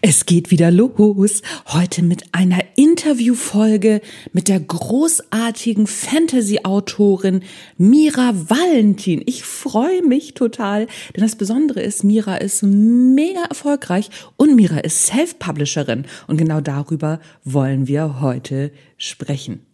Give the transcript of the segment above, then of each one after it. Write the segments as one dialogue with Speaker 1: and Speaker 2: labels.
Speaker 1: Es geht wieder los. Heute mit einer Interviewfolge mit der großartigen Fantasy-Autorin Mira Valentin. Ich freue mich total, denn das Besondere ist, Mira ist mega erfolgreich und Mira ist Self-Publisherin. Und genau darüber wollen wir heute sprechen.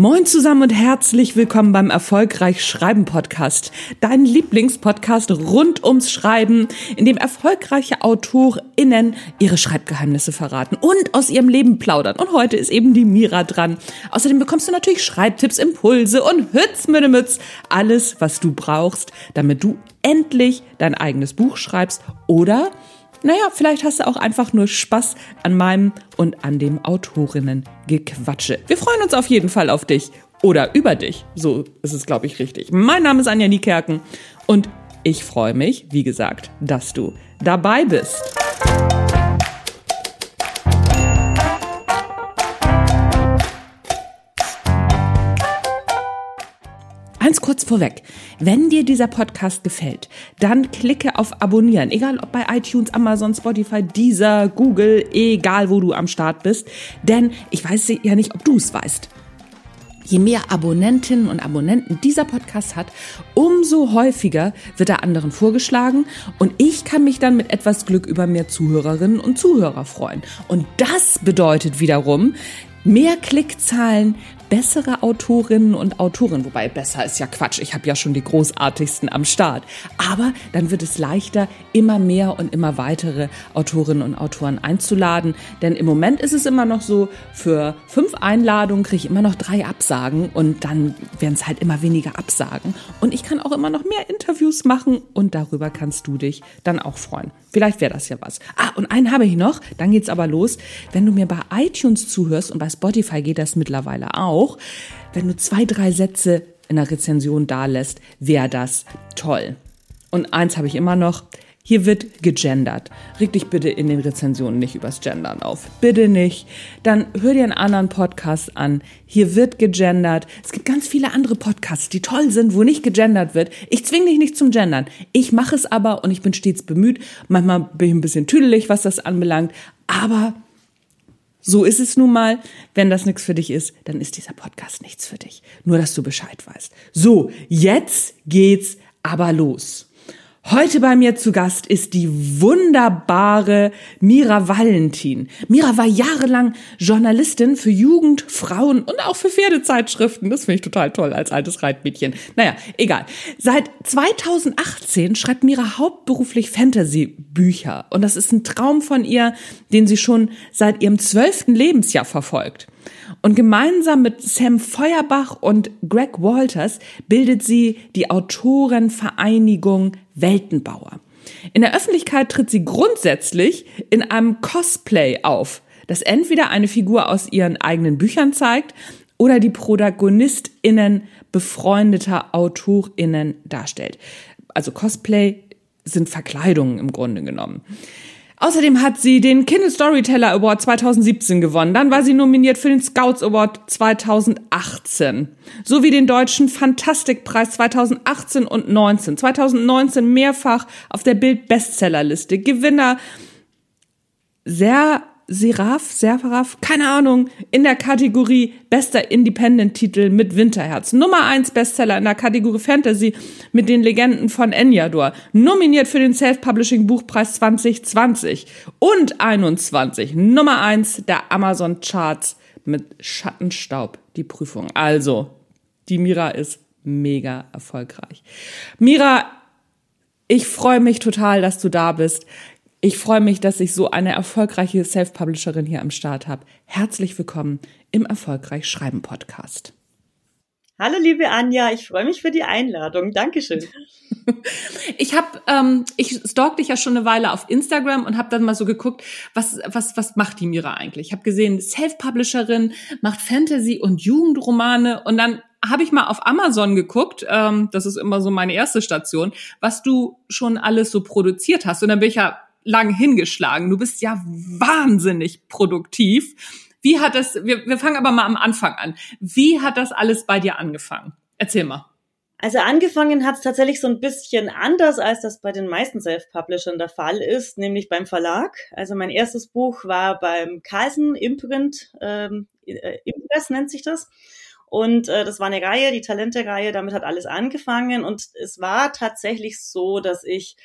Speaker 1: Moin zusammen und herzlich willkommen beim Erfolgreich Schreiben Podcast, dein Lieblingspodcast rund ums Schreiben, in dem erfolgreiche AutorInnen ihre Schreibgeheimnisse verraten und aus ihrem Leben plaudern. Und heute ist eben die Mira dran. Außerdem bekommst du natürlich Schreibtipps, Impulse und Hützmüdemütz. Alles, was du brauchst, damit du endlich dein eigenes Buch schreibst oder naja, vielleicht hast du auch einfach nur Spaß an meinem und an dem Autorinnen-Gequatsche. Wir freuen uns auf jeden Fall auf dich oder über dich. So ist es, glaube ich, richtig. Mein Name ist Anja Niekerken und ich freue mich, wie gesagt, dass du dabei bist. Eins kurz vorweg. Wenn dir dieser Podcast gefällt, dann klicke auf Abonnieren. Egal ob bei iTunes, Amazon, Spotify, Deezer, Google, egal wo du am Start bist. Denn ich weiß ja nicht, ob du es weißt. Je mehr Abonnentinnen und Abonnenten dieser Podcast hat, umso häufiger wird er anderen vorgeschlagen und ich kann mich dann mit etwas Glück über mehr Zuhörerinnen und Zuhörer freuen. Und das bedeutet wiederum, mehr Klickzahlen, bessere Autorinnen und Autoren, wobei besser ist ja Quatsch, ich habe ja schon die großartigsten am Start. Aber dann wird es leichter, immer mehr und immer weitere Autorinnen und Autoren einzuladen. Denn im Moment ist es immer noch so, für fünf Einladungen kriege ich immer noch drei Absagen und dann werden es halt immer weniger Absagen. Und ich kann auch immer noch mehr Interviews machen und darüber kannst du dich dann auch freuen. Vielleicht wäre das ja was. Ah, und einen habe ich noch, dann geht's aber los. Wenn du mir bei iTunes zuhörst und bei Spotify geht das mittlerweile auch, wenn du zwei, drei Sätze in der Rezension da lässt, wäre das toll. Und eins habe ich immer noch, hier wird gegendert. Reg dich bitte in den Rezensionen nicht übers Gendern auf. Bitte nicht. Dann hör dir einen anderen Podcast an. Hier wird gegendert. Es gibt ganz viele andere Podcasts, die toll sind, wo nicht gegendert wird. Ich zwinge dich nicht zum Gendern. Ich mache es aber und ich bin stets bemüht. Manchmal bin ich ein bisschen tüdelig, was das anbelangt. Aber so ist es nun mal. Wenn das nichts für dich ist, dann ist dieser Podcast nichts für dich. Nur, dass du Bescheid weißt. So, jetzt geht's aber los. Heute bei mir zu Gast ist die wunderbare Mira Valentin. Mira war jahrelang Journalistin für Jugend, Frauen und auch für Pferdezeitschriften. Das finde ich total toll als altes Reitmädchen. Naja, egal. Seit 2018 schreibt Mira hauptberuflich Fantasy-Bücher. Und das ist ein Traum von ihr, den sie schon seit ihrem zwölften Lebensjahr verfolgt. Und gemeinsam mit Sam Feuerbach und Greg Walters bildet sie die Autorenvereinigung Weltenbauer. In der Öffentlichkeit tritt sie grundsätzlich in einem Cosplay auf, das entweder eine Figur aus ihren eigenen Büchern zeigt oder die ProtagonistInnen befreundeter AutorInnen darstellt. Also Cosplay sind Verkleidungen im Grunde genommen. Außerdem hat sie den Kindle Storyteller Award 2017 gewonnen. Dann war sie nominiert für den Scouts Award 2018 sowie den deutschen Fantastikpreis 2018 und 19. 2019 mehrfach auf der Bild Bestsellerliste. Gewinner sehr Seraph, Seraph, keine Ahnung, in der Kategorie bester Independent-Titel mit Winterherz. Nummer eins Bestseller in der Kategorie Fantasy mit den Legenden von Enyador. Nominiert für den Self-Publishing-Buchpreis 2020 und 21. Nummer eins der Amazon-Charts mit Schattenstaub, die Prüfung. Also, die Mira ist mega erfolgreich. Mira, ich freue mich total, dass du da bist. Ich freue mich, dass ich so eine erfolgreiche Self-Publisherin hier am Start habe. Herzlich willkommen im Erfolgreich Schreiben Podcast.
Speaker 2: Hallo liebe Anja, ich freue mich für die Einladung. Dankeschön.
Speaker 1: Ich habe, ähm, ich stalk dich ja schon eine Weile auf Instagram und habe dann mal so geguckt, was was was macht die Mira eigentlich? Ich habe gesehen, Self-Publisherin macht Fantasy und Jugendromane und dann habe ich mal auf Amazon geguckt, ähm, das ist immer so meine erste Station, was du schon alles so produziert hast. Und dann bin ich ja
Speaker 3: lang hingeschlagen. Du bist ja wahnsinnig produktiv. Wie hat das, wir, wir fangen aber mal am Anfang an. Wie hat das alles bei dir angefangen? Erzähl mal.
Speaker 2: Also angefangen hat es tatsächlich so ein bisschen anders, als das bei den meisten Self-Publishern der Fall ist, nämlich beim Verlag. Also mein erstes Buch war beim Carlsen Imprint, ähm, äh, Impress nennt sich das. Und äh, das war eine Reihe, die Talente-Reihe, damit hat alles angefangen. Und es war tatsächlich so, dass ich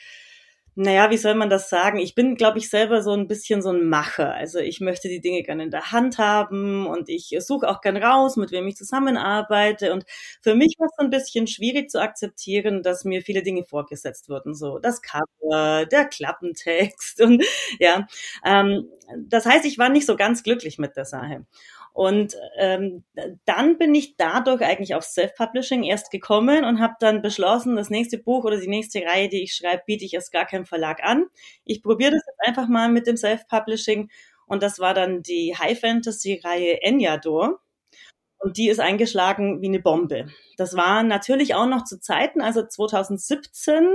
Speaker 2: naja, wie soll man das sagen? Ich bin, glaube ich, selber so ein bisschen so ein Macher. Also ich möchte die Dinge gerne in der Hand haben und ich suche auch gern raus, mit wem ich zusammenarbeite. Und für mich war es so ein bisschen schwierig zu akzeptieren, dass mir viele Dinge vorgesetzt wurden. So das Cover, der Klappentext und ja. Ähm, das heißt, ich war nicht so ganz glücklich mit der Sache. Und ähm, dann bin ich dadurch eigentlich auf Self-Publishing erst gekommen und habe dann beschlossen, das nächste Buch oder die nächste Reihe, die ich schreibe, biete ich erst gar keinem Verlag an. Ich probiere das jetzt einfach mal mit dem Self-Publishing und das war dann die High-Fantasy-Reihe Enyador. Und die ist eingeschlagen wie eine Bombe. Das war natürlich auch noch zu Zeiten, also 2017,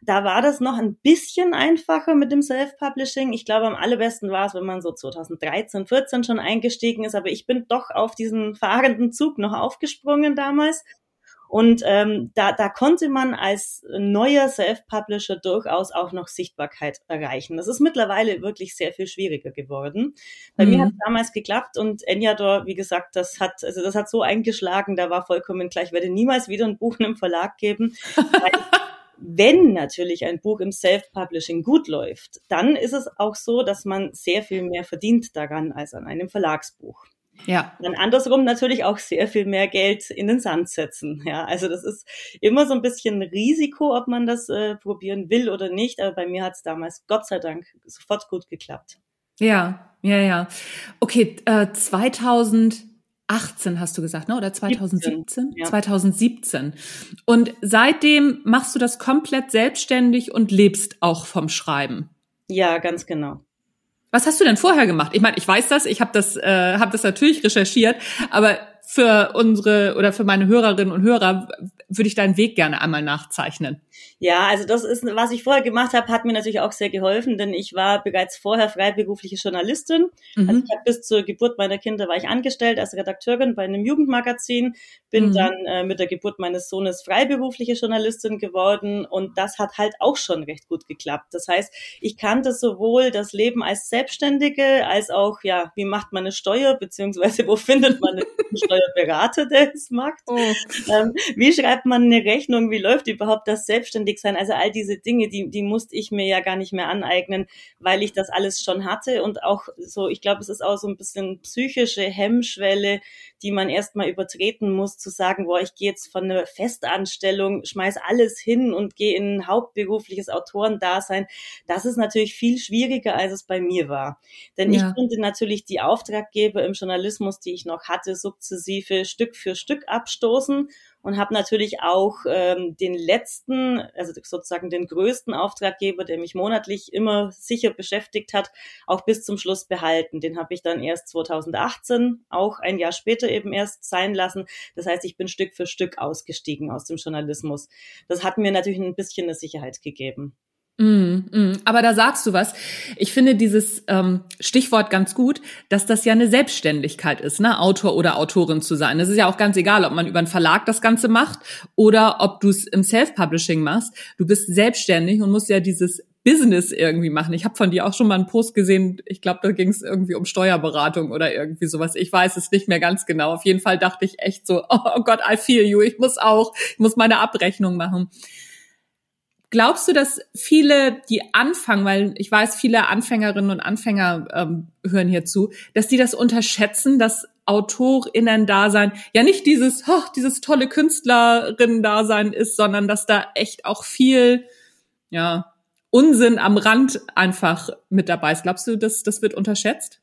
Speaker 2: da war das noch ein bisschen einfacher mit dem Self-Publishing. Ich glaube, am allerbesten war es, wenn man so 2013, 14 schon eingestiegen ist, aber ich bin doch auf diesen fahrenden Zug noch aufgesprungen damals und ähm, da, da konnte man als neuer Self-Publisher durchaus auch noch Sichtbarkeit erreichen. Das ist mittlerweile wirklich sehr viel schwieriger geworden. Bei mhm. mir hat es damals geklappt und Enyador, wie gesagt, das hat, also das hat so eingeschlagen, da war vollkommen klar, ich werde niemals wieder ein Buch in einem Verlag geben. wenn natürlich ein Buch im Self-Publishing gut läuft, dann ist es auch so, dass man sehr viel mehr verdient daran als an einem Verlagsbuch. Ja. Dann andersrum natürlich auch sehr viel mehr Geld in den Sand setzen. Ja, also das ist immer so ein bisschen Risiko, ob man das äh, probieren will oder nicht. Aber bei mir hat es damals Gott sei Dank sofort gut geklappt.
Speaker 3: Ja, ja, ja. Okay, äh, 2018 hast du gesagt, ne? Oder 2017? 17, ja. 2017. Und seitdem machst du das komplett selbstständig und lebst auch vom Schreiben.
Speaker 2: Ja, ganz genau.
Speaker 3: Was hast du denn vorher gemacht? Ich meine, ich weiß das, ich habe das, äh, hab das natürlich recherchiert, aber für unsere oder für meine Hörerinnen und Hörer würde ich deinen Weg gerne einmal nachzeichnen.
Speaker 2: Ja, also das ist, was ich vorher gemacht habe, hat mir natürlich auch sehr geholfen, denn ich war bereits vorher freiberufliche Journalistin. Mhm. Also ich habe bis zur Geburt meiner Kinder war ich angestellt als Redakteurin bei einem Jugendmagazin, bin mhm. dann äh, mit der Geburt meines Sohnes freiberufliche Journalistin geworden und das hat halt auch schon recht gut geklappt. Das heißt, ich kannte sowohl das Leben als Selbstständige als auch, ja, wie macht man eine Steuer, beziehungsweise wo findet man einen Steuerberater, der es macht? Oh. Ähm, wie schreibt man eine Rechnung? Wie läuft überhaupt das selbstständig sein. Also all diese Dinge, die, die musste ich mir ja gar nicht mehr aneignen, weil ich das alles schon hatte. Und auch so, ich glaube, es ist auch so ein bisschen psychische Hemmschwelle, die man erstmal übertreten muss, zu sagen, boah, ich gehe jetzt von einer Festanstellung, schmeiß alles hin und gehe in ein hauptberufliches Autorendasein. Das ist natürlich viel schwieriger, als es bei mir war. Denn ja. ich konnte natürlich die Auftraggeber im Journalismus, die ich noch hatte, sukzessive Stück für Stück abstoßen und habe natürlich auch ähm, den letzten, also sozusagen den größten Auftraggeber, der mich monatlich immer sicher beschäftigt hat, auch bis zum Schluss behalten. Den habe ich dann erst 2018, auch ein Jahr später eben erst sein lassen. Das heißt, ich bin Stück für Stück ausgestiegen aus dem Journalismus. Das hat mir natürlich ein bisschen eine Sicherheit gegeben.
Speaker 3: Mm, mm. Aber da sagst du was. Ich finde dieses ähm, Stichwort ganz gut, dass das ja eine Selbstständigkeit ist, ne? Autor oder Autorin zu sein. Es ist ja auch ganz egal, ob man über einen Verlag das Ganze macht oder ob du es im Self-Publishing machst. Du bist selbstständig und musst ja dieses Business irgendwie machen. Ich habe von dir auch schon mal einen Post gesehen, ich glaube, da ging es irgendwie um Steuerberatung oder irgendwie sowas. Ich weiß es nicht mehr ganz genau. Auf jeden Fall dachte ich echt so, oh Gott, I feel you. Ich muss auch, ich muss meine Abrechnung machen. Glaubst du, dass viele, die anfangen, weil ich weiß, viele Anfängerinnen und Anfänger ähm, hören hier zu, dass die das unterschätzen, dass AutorInnen-Dasein ja nicht dieses, oh, dieses tolle Künstlerinnen-Dasein ist, sondern dass da echt auch viel, ja, Unsinn am Rand einfach mit dabei ist. Glaubst du, dass das wird unterschätzt?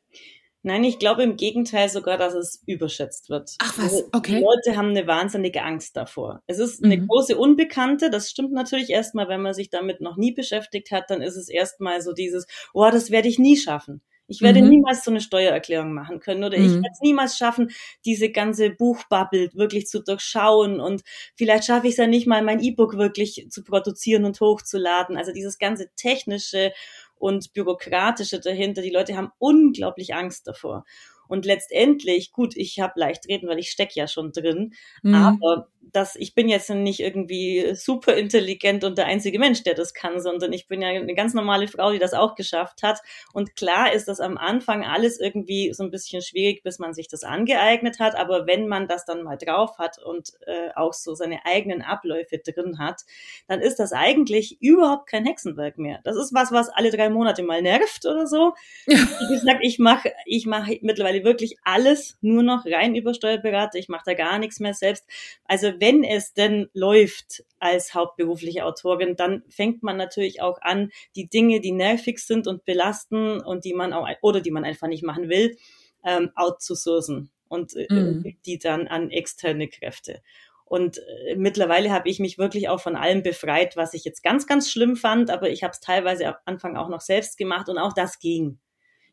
Speaker 2: Nein, ich glaube im Gegenteil sogar, dass es überschätzt wird.
Speaker 3: Ach was, also, okay.
Speaker 2: Die Leute haben eine wahnsinnige Angst davor. Es ist eine mhm. große Unbekannte, das stimmt natürlich erstmal, wenn man sich damit noch nie beschäftigt hat, dann ist es erstmal so dieses, oh, das werde ich nie schaffen. Ich werde mhm. niemals so eine Steuererklärung machen können oder mhm. ich werde es niemals schaffen, diese ganze Buchbubble wirklich zu durchschauen und vielleicht schaffe ich es ja nicht mal, mein E-Book wirklich zu produzieren und hochzuladen. Also dieses ganze technische und bürokratische dahinter. Die Leute haben unglaublich Angst davor. Und letztendlich, gut, ich habe leicht reden, weil ich steck ja schon drin, mhm. aber dass ich bin jetzt nicht irgendwie super intelligent und der einzige Mensch, der das kann, sondern ich bin ja eine ganz normale Frau, die das auch geschafft hat. Und klar ist das am Anfang alles irgendwie so ein bisschen schwierig, bis man sich das angeeignet hat. Aber wenn man das dann mal drauf hat und äh, auch so seine eigenen Abläufe drin hat, dann ist das eigentlich überhaupt kein Hexenwerk mehr. Das ist was, was alle drei Monate mal nervt oder so. Wie gesagt, ich mache ich mache mittlerweile wirklich alles nur noch rein über Steuerberater. Ich mache da gar nichts mehr selbst. Also wenn es denn läuft als hauptberufliche Autorin, dann fängt man natürlich auch an, die Dinge, die nervig sind und belasten und die man auch, oder die man einfach nicht machen will, ähm, outzusourcen und äh, mhm. die dann an externe Kräfte. Und äh, mittlerweile habe ich mich wirklich auch von allem befreit, was ich jetzt ganz, ganz schlimm fand, aber ich habe es teilweise am Anfang auch noch selbst gemacht und auch das ging.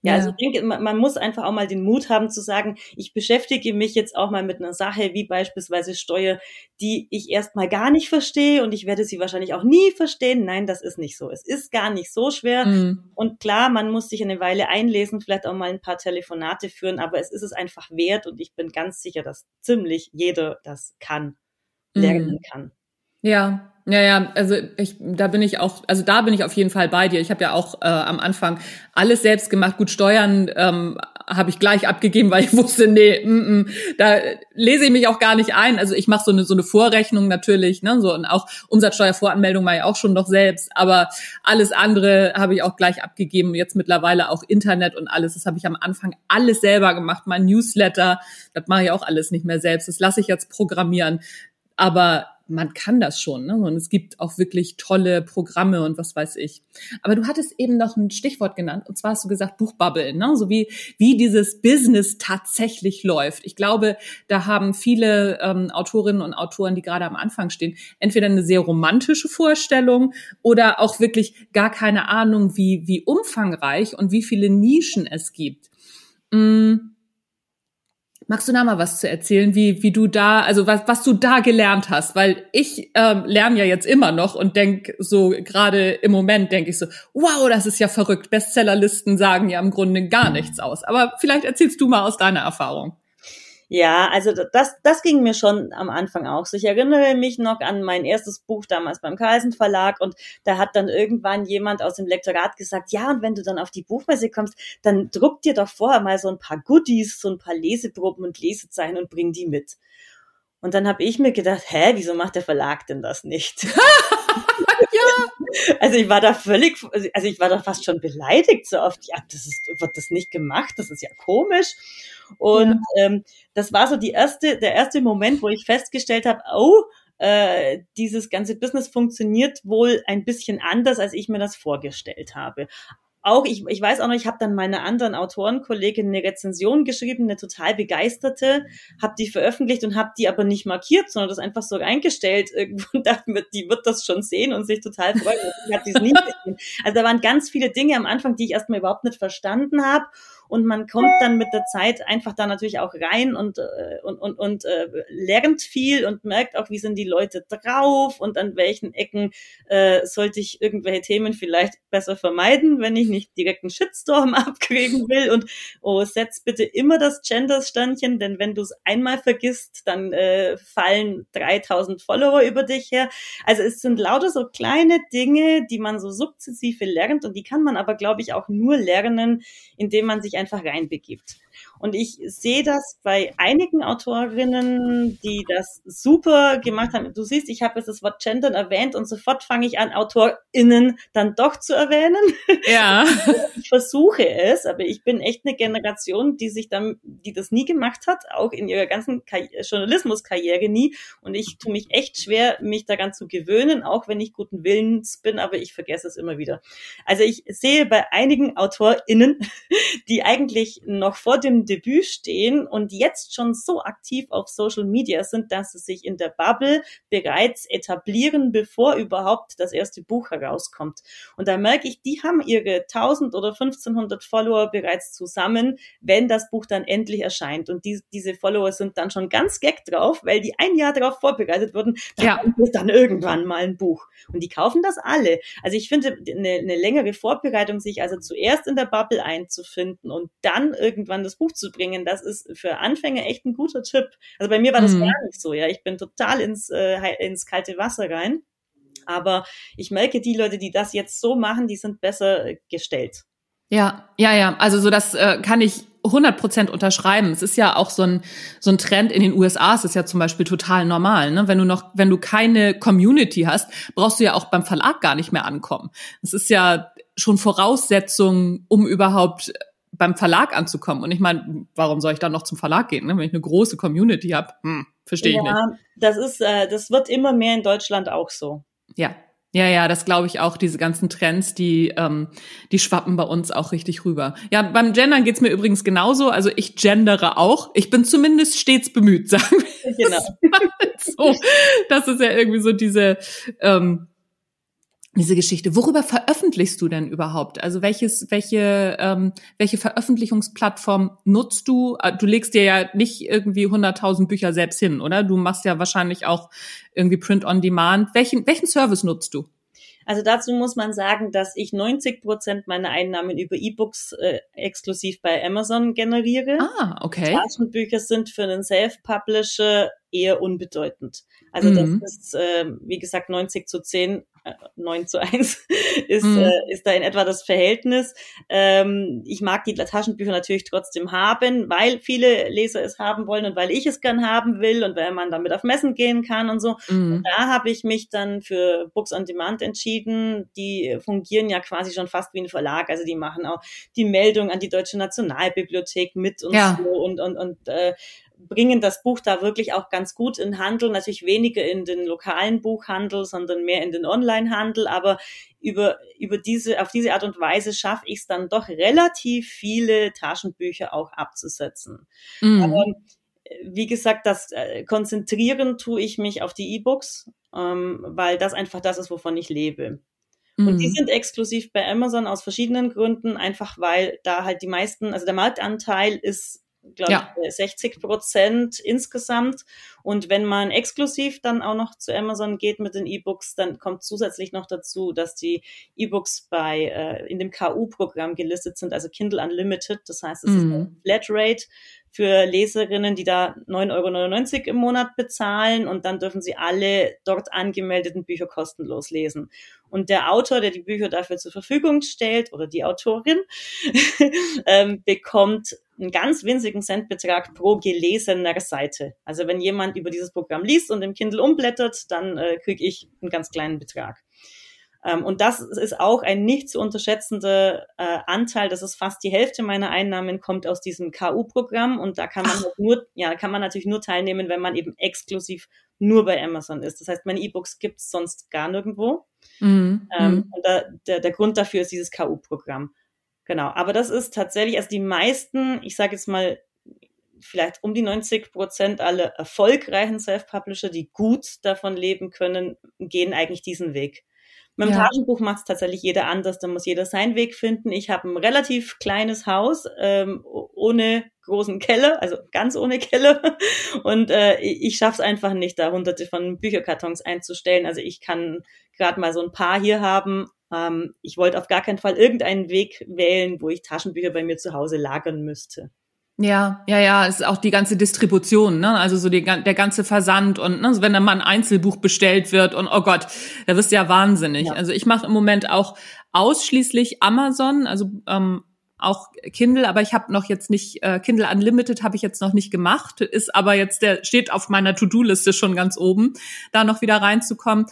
Speaker 2: Ja, ja, also ich denke, man, muss einfach auch mal den Mut haben zu sagen, ich beschäftige mich jetzt auch mal mit einer Sache wie beispielsweise Steuer, die ich erstmal gar nicht verstehe und ich werde sie wahrscheinlich auch nie verstehen. Nein, das ist nicht so. Es ist gar nicht so schwer. Mhm. Und klar, man muss sich eine Weile einlesen, vielleicht auch mal ein paar Telefonate führen, aber es ist es einfach wert und ich bin ganz sicher, dass ziemlich jeder das kann, lernen mhm. kann.
Speaker 3: Ja, ja, ja, also ich, da bin ich auch, also da bin ich auf jeden Fall bei dir. Ich habe ja auch äh, am Anfang alles selbst gemacht. Gut, Steuern ähm, habe ich gleich abgegeben, weil ich wusste, nee, mm, mm, da lese ich mich auch gar nicht ein. Also ich mache so eine so eine Vorrechnung natürlich, ne, so und auch Umsatzsteuervoranmeldung mache ich auch schon noch selbst, aber alles andere habe ich auch gleich abgegeben. Jetzt mittlerweile auch Internet und alles. Das habe ich am Anfang alles selber gemacht. Mein Newsletter, das mache ich auch alles nicht mehr selbst. Das lasse ich jetzt programmieren. Aber man kann das schon. Ne? Und es gibt auch wirklich tolle Programme und was weiß ich. Aber du hattest eben noch ein Stichwort genannt, und zwar hast du gesagt Buchbubble, ne? so wie, wie dieses Business tatsächlich läuft. Ich glaube, da haben viele ähm, Autorinnen und Autoren, die gerade am Anfang stehen, entweder eine sehr romantische Vorstellung oder auch wirklich gar keine Ahnung, wie, wie umfangreich und wie viele Nischen es gibt. Mm Magst du da mal was zu erzählen, wie, wie du da, also was, was du da gelernt hast? Weil ich ähm, lerne ja jetzt immer noch und denk so, gerade im Moment denke ich so, wow, das ist ja verrückt. Bestsellerlisten sagen ja im Grunde gar nichts aus. Aber vielleicht erzählst du mal aus deiner Erfahrung.
Speaker 2: Ja, also das, das ging mir schon am Anfang auch so. Ich erinnere mich noch an mein erstes Buch damals beim Carlsen Verlag und da hat dann irgendwann jemand aus dem Lektorat gesagt, ja, und wenn du dann auf die Buchmesse kommst, dann druck dir doch vorher mal so ein paar Goodies, so ein paar Leseproben und Lesezeichen und bring die mit. Und dann habe ich mir gedacht, hä, wieso macht der Verlag denn das nicht? ja. Also ich war da völlig, also ich war da fast schon beleidigt so oft. Ja, das ist, wird das nicht gemacht, das ist ja komisch. Und ja. ähm, das war so die erste, der erste Moment, wo ich festgestellt habe, oh, äh, dieses ganze Business funktioniert wohl ein bisschen anders, als ich mir das vorgestellt habe auch, ich, ich weiß auch noch, ich habe dann meiner anderen Autorenkollegin eine Rezension geschrieben, eine total begeisterte, habe die veröffentlicht und habe die aber nicht markiert, sondern das einfach so reingestellt irgendwo und dachte mir, die wird das schon sehen und sich total freuen. hat nie gesehen. Also da waren ganz viele Dinge am Anfang, die ich erstmal überhaupt nicht verstanden habe und man kommt dann mit der Zeit einfach da natürlich auch rein und, äh, und, und, und äh, lernt viel und merkt auch, wie sind die Leute drauf und an welchen Ecken äh, sollte ich irgendwelche Themen vielleicht besser vermeiden, wenn ich nicht direkt einen Shitstorm abkriegen will und oh, setz bitte immer das Gender-Standchen, denn wenn du es einmal vergisst, dann äh, fallen 3000 Follower über dich her. Also es sind lauter so kleine Dinge, die man so sukzessive lernt und die kann man aber, glaube ich, auch nur lernen, indem man sich sich einfach reinbegibt. Und ich sehe das bei einigen Autorinnen, die das super gemacht haben. Du siehst, ich habe jetzt das Wort Gendern erwähnt und sofort fange ich an, AutorInnen dann doch zu erwähnen.
Speaker 3: Ja.
Speaker 2: Ich versuche es, aber ich bin echt eine Generation, die sich dann, die das nie gemacht hat, auch in ihrer ganzen Journalismuskarriere nie. Und ich tue mich echt schwer, mich daran zu gewöhnen, auch wenn ich guten Willens bin, aber ich vergesse es immer wieder. Also ich sehe bei einigen AutorInnen, die eigentlich noch vor dem Debüt stehen und jetzt schon so aktiv auf Social Media sind, dass sie sich in der Bubble bereits etablieren, bevor überhaupt das erste Buch herauskommt. Und da merke ich, die haben ihre 1000 oder 1500 Follower bereits zusammen, wenn das Buch dann endlich erscheint. Und die, diese Follower sind dann schon ganz gag drauf, weil die ein Jahr darauf vorbereitet wurden, ja. dann irgendwann mal ein Buch. Und die kaufen das alle. Also ich finde, eine, eine längere Vorbereitung, sich also zuerst in der Bubble einzufinden und dann irgendwann das Buch zu bringen, das ist für Anfänger echt ein guter Tipp. Also bei mir war das mhm. gar nicht so, ja. Ich bin total ins, äh, ins kalte Wasser rein. Aber ich merke, die Leute, die das jetzt so machen, die sind besser gestellt.
Speaker 3: Ja, ja, ja. Also so das äh, kann ich 100 Prozent unterschreiben. Es ist ja auch so ein, so ein Trend in den USA. Es ist ja zum Beispiel total normal. Ne? Wenn du noch, wenn du keine Community hast, brauchst du ja auch beim Verlag gar nicht mehr ankommen. Es ist ja schon Voraussetzung, um überhaupt beim Verlag anzukommen. Und ich meine, warum soll ich dann noch zum Verlag gehen, ne? wenn ich eine große Community habe? Hm, verstehe ich ja, nicht.
Speaker 2: Das ist, äh, das wird immer mehr in Deutschland auch so.
Speaker 3: Ja, ja, ja, das glaube ich auch. Diese ganzen Trends, die, ähm, die schwappen bei uns auch richtig rüber. Ja, beim Gendern geht's mir übrigens genauso. Also ich gendere auch. Ich bin zumindest stets bemüht, sagen wir. Genau. so, das ist ja irgendwie so diese, ähm, diese Geschichte. Worüber veröffentlichst du denn überhaupt? Also welches, welche, ähm, welche Veröffentlichungsplattform nutzt du? Äh, du legst dir ja nicht irgendwie 100.000 Bücher selbst hin, oder? Du machst ja wahrscheinlich auch irgendwie Print on Demand. Welchen, welchen Service nutzt du?
Speaker 2: Also dazu muss man sagen, dass ich 90 Prozent meiner Einnahmen über E-Books äh, exklusiv bei Amazon generiere.
Speaker 3: Ah, okay.
Speaker 2: Taschenbücher sind für einen Self-Publisher eher unbedeutend. Also mhm. das ist, äh, wie gesagt, 90 zu 10 9 zu 1 ist, mhm. äh, ist da in etwa das Verhältnis. Ähm, ich mag die Taschenbücher natürlich trotzdem haben, weil viele Leser es haben wollen und weil ich es gern haben will und weil man damit auf Messen gehen kann und so. Mhm. Und da habe ich mich dann für Books on Demand entschieden. Die fungieren ja quasi schon fast wie ein Verlag. Also die machen auch die Meldung an die Deutsche Nationalbibliothek mit und ja. so und, und, und äh, bringen das Buch da wirklich auch ganz gut in Handel, natürlich weniger in den lokalen Buchhandel, sondern mehr in den Online-Handel, aber über, über diese, auf diese Art und Weise schaffe ich es dann doch relativ viele Taschenbücher auch abzusetzen. Mhm. Aber wie gesagt, das äh, konzentrieren tue ich mich auf die E-Books, ähm, weil das einfach das ist, wovon ich lebe. Mhm. Und die mhm. sind exklusiv bei Amazon aus verschiedenen Gründen, einfach weil da halt die meisten, also der Marktanteil ist glaube ja. ich, 60 Prozent insgesamt. Und wenn man exklusiv dann auch noch zu Amazon geht mit den E-Books, dann kommt zusätzlich noch dazu, dass die E-Books bei äh, in dem KU-Programm gelistet sind, also Kindle Unlimited. Das heißt, es mhm. ist eine Flatrate für Leserinnen, die da 9,99 Euro im Monat bezahlen und dann dürfen sie alle dort angemeldeten Bücher kostenlos lesen. Und der Autor, der die Bücher dafür zur Verfügung stellt, oder die Autorin, ähm, bekommt einen ganz winzigen Centbetrag pro gelesener Seite. Also wenn jemand über dieses Programm liest und im Kindle umblättert, dann äh, kriege ich einen ganz kleinen Betrag. Ähm, und das ist auch ein nicht zu unterschätzender äh, Anteil. Das ist fast die Hälfte meiner Einnahmen kommt aus diesem KU-Programm. Und da kann man halt nur, ja, kann man natürlich nur teilnehmen, wenn man eben exklusiv nur bei Amazon ist. Das heißt, meine E-Books gibt es sonst gar nirgendwo. Mhm. Ähm, mhm. und da, der, der Grund dafür ist dieses KU-Programm. Genau. Aber das ist tatsächlich, also die meisten, ich sage jetzt mal, vielleicht um die 90 Prozent aller erfolgreichen Self-Publisher, die gut davon leben können, gehen eigentlich diesen Weg. Mit dem ja. Taschenbuch macht es tatsächlich jeder anders, da muss jeder seinen Weg finden. Ich habe ein relativ kleines Haus ähm, ohne großen Keller, also ganz ohne Keller. Und äh, ich schaffe es einfach nicht, da hunderte von Bücherkartons einzustellen. Also ich kann gerade mal so ein paar hier haben. Ähm, ich wollte auf gar keinen Fall irgendeinen Weg wählen, wo ich Taschenbücher bei mir zu Hause lagern müsste.
Speaker 3: Ja, ja, ja, es ist auch die ganze Distribution, ne? Also so die, der ganze Versand und ne? wenn dann mal ein Einzelbuch bestellt wird und oh Gott, da wirst du ja wahnsinnig. Ja. Also ich mache im Moment auch ausschließlich Amazon, also ähm, auch Kindle, aber ich habe noch jetzt nicht äh, Kindle Unlimited habe ich jetzt noch nicht gemacht, ist aber jetzt der steht auf meiner To-Do-Liste schon ganz oben, da noch wieder reinzukommen.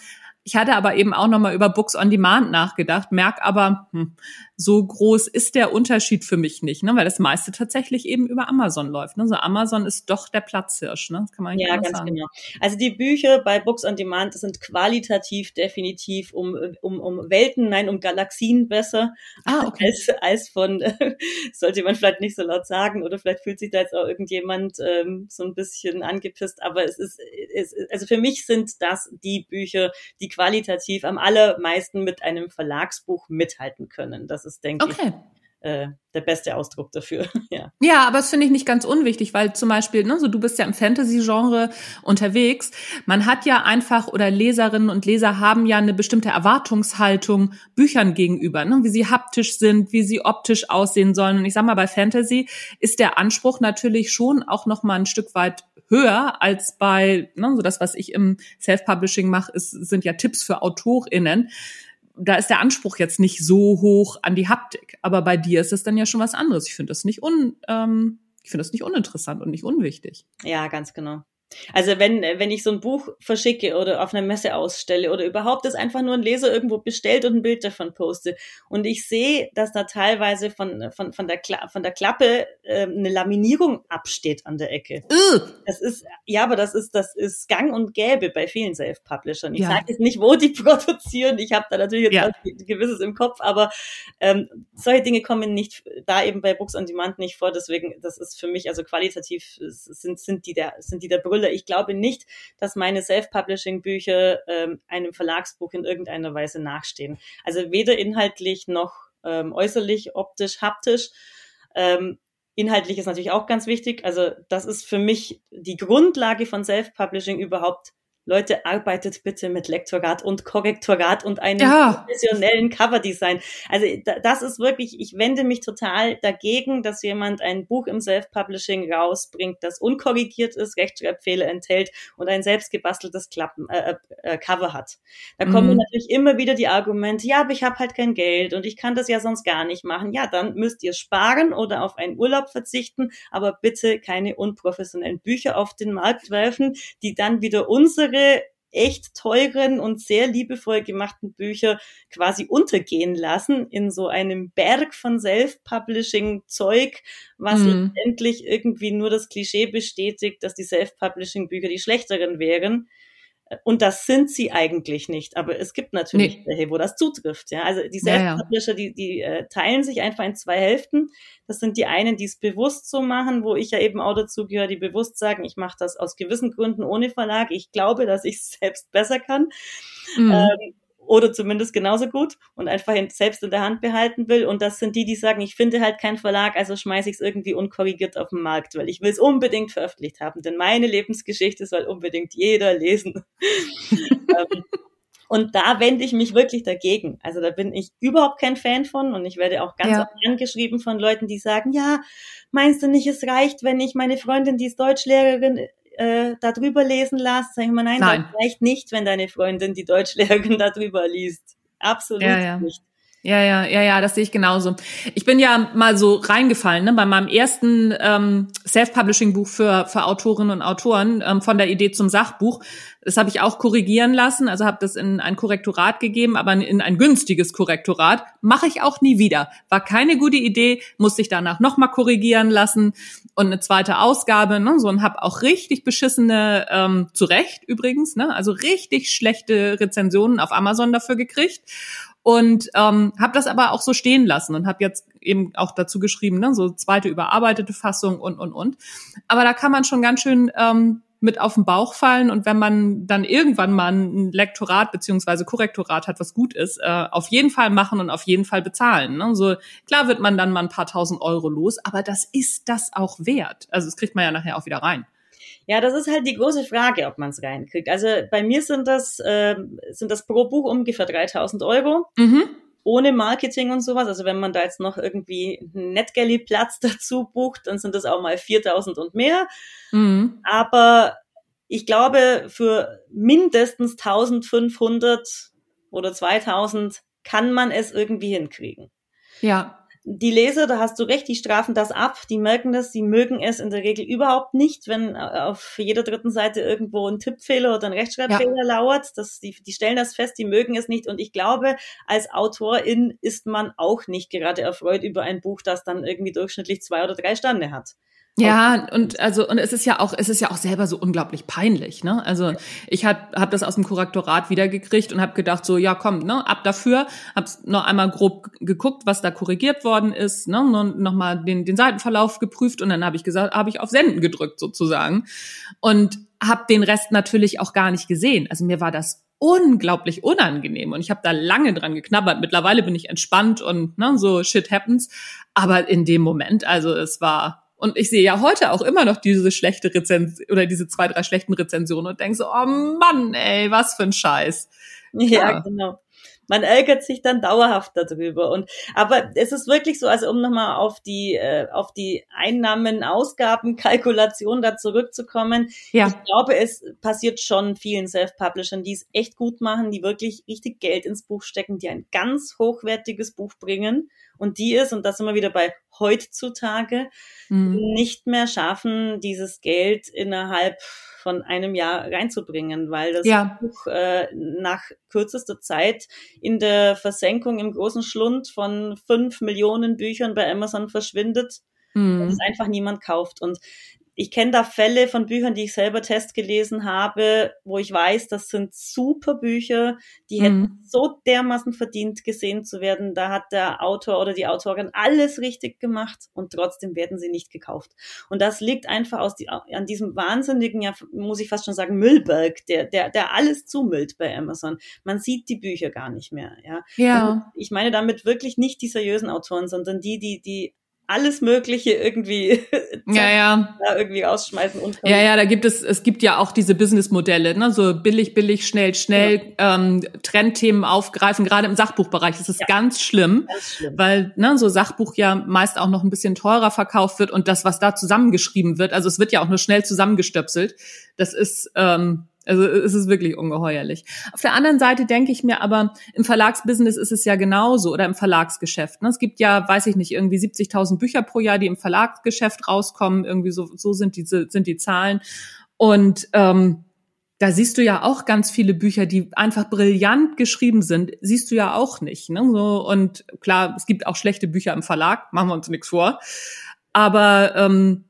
Speaker 3: Ich hatte aber eben auch nochmal über Books on Demand nachgedacht, merk aber, hm, so groß ist der Unterschied für mich nicht, ne? weil das meiste tatsächlich eben über Amazon läuft. Ne? So Amazon ist doch der Platzhirsch, ne? Das kann man
Speaker 2: ja, ganz sagen. genau. Also die Bücher bei Books on Demand sind qualitativ definitiv um, um, um Welten, nein, um Galaxien besser ah, okay. als, als von, sollte man vielleicht nicht so laut sagen, oder vielleicht fühlt sich da jetzt auch irgendjemand ähm, so ein bisschen angepisst, aber es ist, es, also für mich sind das die Bücher, die qualitativ am allermeisten mit einem Verlagsbuch mithalten können. Das ist, denke okay. ich, äh, der beste Ausdruck dafür. ja.
Speaker 3: ja, aber das finde ich nicht ganz unwichtig, weil zum Beispiel, ne, so du bist ja im Fantasy-Genre unterwegs. Man hat ja einfach oder Leserinnen und Leser haben ja eine bestimmte Erwartungshaltung Büchern gegenüber, ne, wie sie haptisch sind, wie sie optisch aussehen sollen. Und ich sag mal, bei Fantasy ist der Anspruch natürlich schon auch noch mal ein Stück weit höher als bei, ne, so das, was ich im Self-Publishing mache, sind ja Tipps für AutorInnen da ist der Anspruch jetzt nicht so hoch an die Haptik. Aber bei dir ist es dann ja schon was anderes. Ich finde das nicht un, ähm, ich finde das nicht uninteressant und nicht unwichtig.
Speaker 2: Ja, ganz genau. Also wenn, wenn ich so ein Buch verschicke oder auf einer Messe ausstelle oder überhaupt das einfach nur ein Leser irgendwo bestellt und ein Bild davon poste und ich sehe, dass da teilweise von, von, von, der, Kla von der Klappe äh, eine Laminierung absteht an der Ecke. Das ist, ja, aber das ist, das ist gang und gäbe bei vielen Self-Publishern. Ich ja. sage jetzt nicht, wo die produzieren. Ich habe da natürlich jetzt ja. was gewisses im Kopf, aber ähm, solche Dinge kommen nicht da eben bei Books on Demand nicht vor. Deswegen, das ist für mich, also qualitativ sind, sind die der, sind die der Brüller Brille. Ich glaube nicht, dass meine Self-Publishing-Bücher ähm, einem Verlagsbuch in irgendeiner Weise nachstehen. Also weder inhaltlich noch ähm, äußerlich, optisch, haptisch. Ähm, inhaltlich ist natürlich auch ganz wichtig. Also das ist für mich die Grundlage von Self-Publishing überhaupt Leute, arbeitet bitte mit Lektorat und Korrektorat und einem ja. professionellen Coverdesign. Also das ist wirklich, ich wende mich total dagegen, dass jemand ein Buch im Self-Publishing rausbringt, das unkorrigiert ist, Rechtschreibfehler enthält und ein selbstgebasteltes Klappen, äh, äh, Cover hat. Da mhm. kommen natürlich immer wieder die Argumente, ja, aber ich habe halt kein Geld und ich kann das ja sonst gar nicht machen. Ja, dann müsst ihr sparen oder auf einen Urlaub verzichten, aber bitte keine unprofessionellen Bücher auf den Markt werfen, die dann wieder unsere andere echt teuren und sehr liebevoll gemachten Bücher quasi untergehen lassen in so einem Berg von Self-Publishing-Zeug, was mhm. letztendlich irgendwie nur das Klischee bestätigt, dass die Self-Publishing-Bücher die schlechteren wären. Und das sind sie eigentlich nicht. Aber es gibt natürlich nee. welche, wo das zutrifft. Ja? Also die Self-Publisher, die, die äh, teilen sich einfach in zwei Hälften. Das sind die einen, die es bewusst so machen, wo ich ja eben auch dazu gehöre, die bewusst sagen, ich mache das aus gewissen Gründen ohne Verlag. Ich glaube, dass ich es selbst besser kann. Mhm. Ähm, oder zumindest genauso gut und einfach selbst in der Hand behalten will. Und das sind die, die sagen, ich finde halt keinen Verlag, also schmeiße ich es irgendwie unkorrigiert auf den Markt, weil ich will es unbedingt veröffentlicht haben. Denn meine Lebensgeschichte soll unbedingt jeder lesen. Ähm, und da wende ich mich wirklich dagegen. Also da bin ich überhaupt kein Fan von und ich werde auch ganz ja. oft angeschrieben von Leuten, die sagen, ja, meinst du nicht, es reicht, wenn ich meine Freundin, die ist Deutschlehrerin, äh, darüber lesen lasse, sage ich mal, nein, nein. das reicht nicht, wenn deine Freundin, die Deutschlehrerin, darüber liest. Absolut ja, ja. nicht.
Speaker 3: Ja, ja, ja, ja, das sehe ich genauso. Ich bin ja mal so reingefallen, ne, bei meinem ersten ähm, Self-Publishing-Buch für, für Autorinnen und Autoren, ähm, von der Idee zum Sachbuch. Das habe ich auch korrigieren lassen, also habe das in ein Korrektorat gegeben, aber in ein günstiges Korrektorat. Mache ich auch nie wieder. War keine gute Idee, musste ich danach nochmal korrigieren lassen und eine zweite Ausgabe, ne, so und habe auch richtig beschissene, ähm, zu Recht übrigens, ne, also richtig schlechte Rezensionen auf Amazon dafür gekriegt und ähm, habe das aber auch so stehen lassen und habe jetzt eben auch dazu geschrieben, ne, so zweite überarbeitete Fassung und und und. Aber da kann man schon ganz schön ähm, mit auf den Bauch fallen und wenn man dann irgendwann mal ein Lektorat beziehungsweise Korrektorat hat, was gut ist, äh, auf jeden Fall machen und auf jeden Fall bezahlen. Ne? So klar wird man dann mal ein paar tausend Euro los, aber das ist das auch wert. Also das kriegt man ja nachher auch wieder rein.
Speaker 2: Ja, das ist halt die große Frage, ob man es reinkriegt. Also bei mir sind das, äh, sind das pro Buch ungefähr 3000 Euro. Mhm. Ohne Marketing und sowas. Also wenn man da jetzt noch irgendwie einen NetGalley-Platz dazu bucht, dann sind das auch mal 4000 und mehr. Mhm. Aber ich glaube, für mindestens 1500 oder 2000 kann man es irgendwie hinkriegen.
Speaker 3: Ja.
Speaker 2: Die Leser, da hast du recht, die strafen das ab, die merken das, die mögen es in der Regel überhaupt nicht, wenn äh, auf jeder dritten Seite irgendwo ein Tippfehler oder ein Rechtschreibfehler ja. lauert. Das, die, die stellen das fest, die mögen es nicht. Und ich glaube, als Autorin ist man auch nicht gerade erfreut über ein Buch, das dann irgendwie durchschnittlich zwei oder drei Sterne hat.
Speaker 3: Ja, und also und es ist ja auch es ist ja auch selber so unglaublich peinlich, ne? Also ich hab, hab das aus dem Korrektorat wiedergekriegt und habe gedacht so ja komm, ne, ab dafür, hab's noch einmal grob geguckt, was da korrigiert worden ist, ne, noch mal den den Seitenverlauf geprüft und dann habe ich gesagt, habe ich auf senden gedrückt sozusagen und habe den Rest natürlich auch gar nicht gesehen. Also mir war das unglaublich unangenehm und ich habe da lange dran geknabbert. Mittlerweile bin ich entspannt und ne, so shit happens, aber in dem Moment, also es war und ich sehe ja heute auch immer noch diese schlechte Rezension oder diese zwei, drei schlechten Rezensionen und denke so, oh Mann, ey, was für ein Scheiß.
Speaker 2: Ja, ja, genau. Man ärgert sich dann dauerhaft darüber. Und aber es ist wirklich so, also um nochmal auf die äh, auf die Einnahmen-Ausgaben-Kalkulation da zurückzukommen. Ja. Ich glaube, es passiert schon vielen Self-Publishern, die es echt gut machen, die wirklich richtig Geld ins Buch stecken, die ein ganz hochwertiges Buch bringen und die ist, und das sind wir wieder bei heutzutage, mhm. nicht mehr schaffen, dieses Geld innerhalb von einem Jahr reinzubringen, weil das ja. Buch äh, nach kürzester Zeit in der Versenkung im großen Schlund von fünf Millionen Büchern bei Amazon verschwindet mhm. und es einfach niemand kauft. Und ich kenne da Fälle von Büchern, die ich selber test gelesen habe, wo ich weiß, das sind super Bücher, die mhm. hätten so dermaßen verdient, gesehen zu werden. Da hat der Autor oder die Autorin alles richtig gemacht und trotzdem werden sie nicht gekauft. Und das liegt einfach aus die, an diesem wahnsinnigen, ja, muss ich fast schon sagen, Müllberg, der, der, der alles zumüllt bei Amazon. Man sieht die Bücher gar nicht mehr, ja. Ja. ich meine damit wirklich nicht die seriösen Autoren, sondern die, die, die alles Mögliche irgendwie,
Speaker 3: ja, ja.
Speaker 2: Da irgendwie ausschmeißen und
Speaker 3: ja, ja, da gibt es es gibt ja auch diese Businessmodelle, ne, so billig, billig, schnell, schnell ja. ähm, Trendthemen aufgreifen. Gerade im Sachbuchbereich ist es ja. ganz, schlimm, ganz schlimm, weil ne, so Sachbuch ja meist auch noch ein bisschen teurer verkauft wird und das, was da zusammengeschrieben wird, also es wird ja auch nur schnell zusammengestöpselt. Das ist ähm, also es ist wirklich ungeheuerlich. Auf der anderen Seite denke ich mir aber, im Verlagsbusiness ist es ja genauso oder im Verlagsgeschäft. Ne? Es gibt ja, weiß ich nicht, irgendwie 70.000 Bücher pro Jahr, die im Verlagsgeschäft rauskommen. Irgendwie so, so sind, die, sind die Zahlen. Und ähm, da siehst du ja auch ganz viele Bücher, die einfach brillant geschrieben sind, siehst du ja auch nicht. Ne? So, und klar, es gibt auch schlechte Bücher im Verlag, machen wir uns nichts vor. Aber ähm,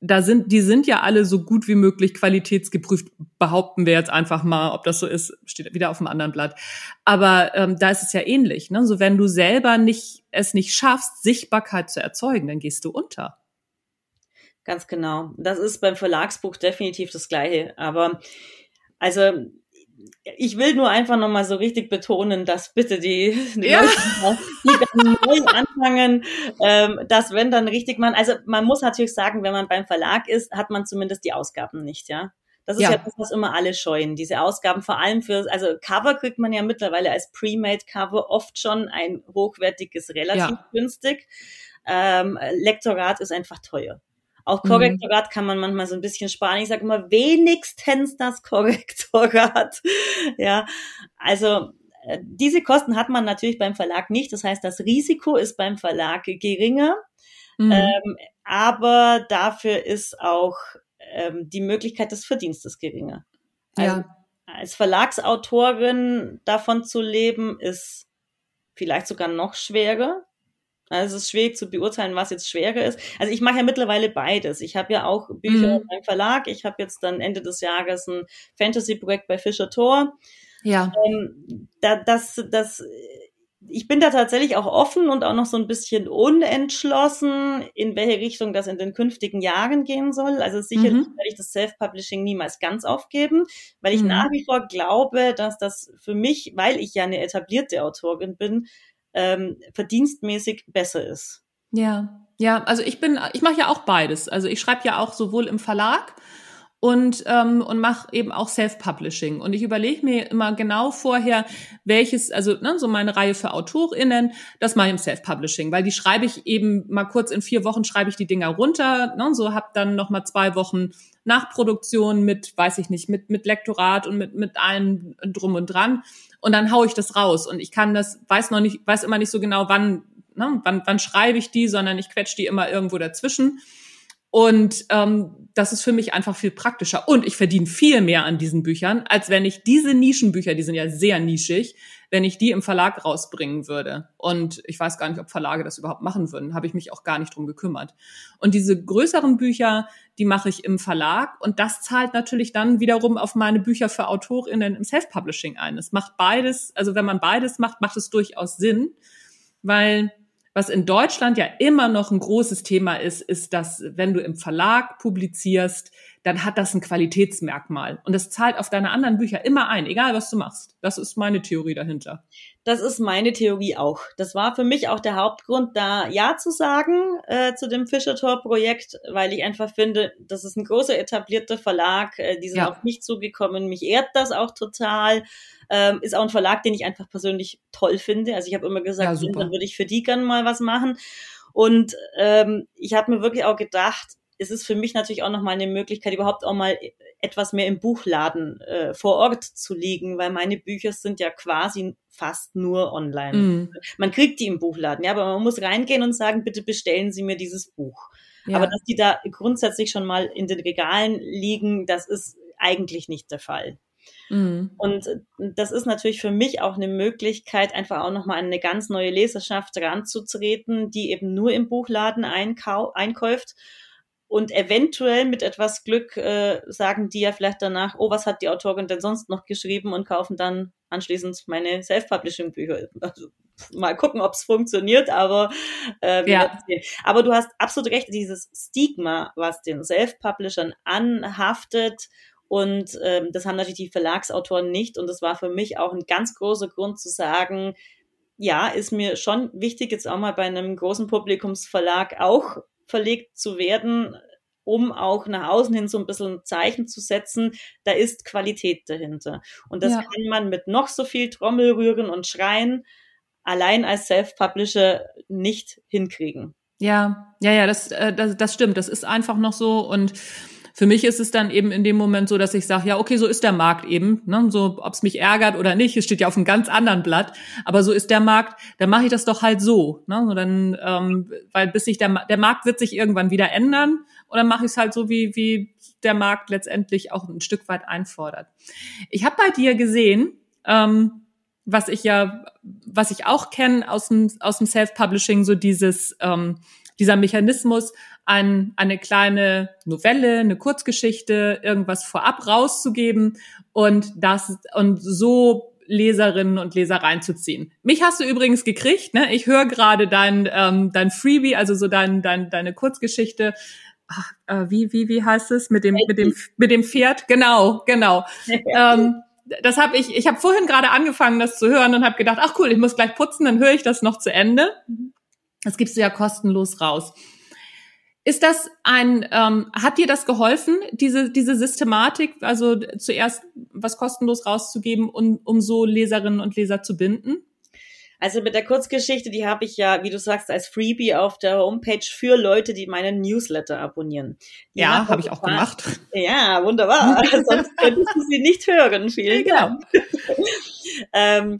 Speaker 3: da sind, die sind ja alle so gut wie möglich qualitätsgeprüft, behaupten wir jetzt einfach mal, ob das so ist, steht wieder auf dem anderen Blatt. Aber ähm, da ist es ja ähnlich. Ne? So wenn du selber nicht es nicht schaffst, Sichtbarkeit zu erzeugen, dann gehst du unter.
Speaker 2: Ganz genau. Das ist beim Verlagsbuch definitiv das Gleiche. Aber also ich will nur einfach nochmal so richtig betonen, dass bitte die, die ja. Leute, die neu anfangen, ähm, dass wenn dann richtig man, also man muss natürlich sagen, wenn man beim Verlag ist, hat man zumindest die Ausgaben nicht, ja. Das ist ja. ja, das, was immer alle scheuen. Diese Ausgaben, vor allem für, also Cover kriegt man ja mittlerweile als Pre-Made Cover oft schon ein hochwertiges, relativ ja. günstig. Ähm, Lektorat ist einfach teuer. Auch Korrektorat mhm. kann man manchmal so ein bisschen sparen. Ich sage immer wenigstens das Korrektorat. ja, also äh, diese Kosten hat man natürlich beim Verlag nicht. Das heißt, das Risiko ist beim Verlag geringer. Mhm. Ähm, aber dafür ist auch ähm, die Möglichkeit des Verdienstes geringer. Also ja. als Verlagsautorin davon zu leben, ist vielleicht sogar noch schwerer. Also es ist schwierig zu beurteilen, was jetzt schwerer ist. Also ich mache ja mittlerweile beides. Ich habe ja auch Bücher mhm. beim Verlag. Ich habe jetzt dann Ende des Jahres ein Fantasy-Projekt bei Fischer Tor. Ja. Ähm, da, das, das, ich bin da tatsächlich auch offen und auch noch so ein bisschen unentschlossen, in welche Richtung das in den künftigen Jahren gehen soll. Also sicherlich mhm. werde ich das Self-Publishing niemals ganz aufgeben, weil ich mhm. nach wie vor glaube, dass das für mich, weil ich ja eine etablierte Autorin bin, ähm, verdienstmäßig besser ist.
Speaker 3: Ja, ja, also ich bin, ich mache ja auch beides. Also ich schreibe ja auch sowohl im Verlag und ähm, und mache eben auch Self-Publishing. Und ich überlege mir immer genau vorher, welches, also ne, so meine Reihe für AutorInnen, das mache ich im Self-Publishing, weil die schreibe ich eben mal kurz in vier Wochen schreibe ich die Dinger runter, ne, so habe dann noch mal zwei Wochen Nachproduktion mit, weiß ich nicht, mit mit Lektorat und mit mit allem drum und dran und dann hau ich das raus und ich kann das weiß noch nicht weiß immer nicht so genau wann ne, wann, wann schreibe ich die, sondern ich quetsche die immer irgendwo dazwischen. Und ähm, das ist für mich einfach viel praktischer. Und ich verdiene viel mehr an diesen Büchern, als wenn ich diese Nischenbücher, die sind ja sehr nischig, wenn ich die im Verlag rausbringen würde. Und ich weiß gar nicht, ob Verlage das überhaupt machen würden. Habe ich mich auch gar nicht drum gekümmert. Und diese größeren Bücher, die mache ich im Verlag. Und das zahlt natürlich dann wiederum auf meine Bücher für AutorInnen im Self-Publishing ein. Es macht beides, also wenn man beides macht, macht es durchaus Sinn, weil was in Deutschland ja immer noch ein großes Thema ist, ist, dass wenn du im Verlag publizierst, dann hat das ein Qualitätsmerkmal. Und das zahlt auf deine anderen Bücher immer ein, egal was du machst. Das ist meine Theorie dahinter.
Speaker 2: Das ist meine Theorie auch. Das war für mich auch der Hauptgrund, da Ja zu sagen äh, zu dem Fischertor-Projekt, weil ich einfach finde, das ist ein großer etablierter Verlag, äh, die sind ja. auf mich zugekommen. Mich ehrt das auch total. Ähm, ist auch ein Verlag, den ich einfach persönlich toll finde. Also ich habe immer gesagt, ja, dann würde ich für die gerne mal was machen. Und ähm, ich habe mir wirklich auch gedacht, ist es für mich natürlich auch nochmal eine Möglichkeit, überhaupt auch mal etwas mehr im Buchladen äh, vor Ort zu liegen, weil meine Bücher sind ja quasi fast nur online. Mm. Man kriegt die im Buchladen, ja, aber man muss reingehen und sagen, bitte bestellen Sie mir dieses Buch. Ja. Aber dass die da grundsätzlich schon mal in den Regalen liegen, das ist eigentlich nicht der Fall. Mm. Und das ist natürlich für mich auch eine Möglichkeit, einfach auch nochmal an eine ganz neue Leserschaft ranzutreten, die eben nur im Buchladen einkau einkauft und eventuell mit etwas Glück äh, sagen die ja vielleicht danach, oh, was hat die Autorin denn sonst noch geschrieben und kaufen dann anschließend meine Self-Publishing-Bücher. Also, mal gucken, ob es funktioniert, aber äh, ja. aber du hast absolut recht, dieses Stigma, was den Self-Publishern anhaftet und ähm, das haben natürlich die Verlagsautoren nicht und das war für mich auch ein ganz großer Grund zu sagen, ja, ist mir schon wichtig, jetzt auch mal bei einem großen Publikumsverlag auch verlegt zu werden, um auch nach außen hin so ein bisschen ein Zeichen zu setzen, da ist Qualität dahinter. Und das ja. kann man mit noch so viel Trommelrühren und Schreien allein als Self-Publisher nicht hinkriegen.
Speaker 3: Ja, ja, ja, das, äh, das, das stimmt. Das ist einfach noch so und für mich ist es dann eben in dem Moment so, dass ich sage, ja, okay, so ist der Markt eben. Ne? So, ob es mich ärgert oder nicht, es steht ja auf einem ganz anderen Blatt. Aber so ist der Markt, dann mache ich das doch halt so. Ne? So dann, ähm, weil bis sich der, der Markt wird sich irgendwann wieder ändern und dann mache ich es halt so, wie, wie der Markt letztendlich auch ein Stück weit einfordert. Ich habe bei dir gesehen, ähm, was ich ja, was ich auch kenne aus dem, aus dem Self-Publishing, so dieses, ähm, dieser Mechanismus, ein, eine kleine Novelle, eine Kurzgeschichte, irgendwas vorab rauszugeben und das und so Leserinnen und Leser reinzuziehen. Mich hast du übrigens gekriegt, ne? Ich höre gerade dein ähm, dein Freebie, also so dein, dein deine Kurzgeschichte. Ach, äh, wie wie wie heißt es mit dem mit dem mit dem Pferd? Genau, genau. ähm, das habe ich. Ich habe vorhin gerade angefangen, das zu hören und habe gedacht, ach cool, ich muss gleich putzen, dann höre ich das noch zu Ende. Mhm. Das gibst du ja kostenlos raus. Ist das ein, ähm, hat dir das geholfen, diese, diese Systematik, also zuerst was kostenlos rauszugeben, um, um so Leserinnen und Leser zu binden?
Speaker 2: Also mit der Kurzgeschichte, die habe ich ja, wie du sagst, als Freebie auf der Homepage für Leute, die meinen Newsletter abonnieren.
Speaker 3: Die ja, habe ich auch gemacht.
Speaker 2: Ja, wunderbar. Sonst könntest du sie nicht hören. Vielen ja, genau. Dank. ähm,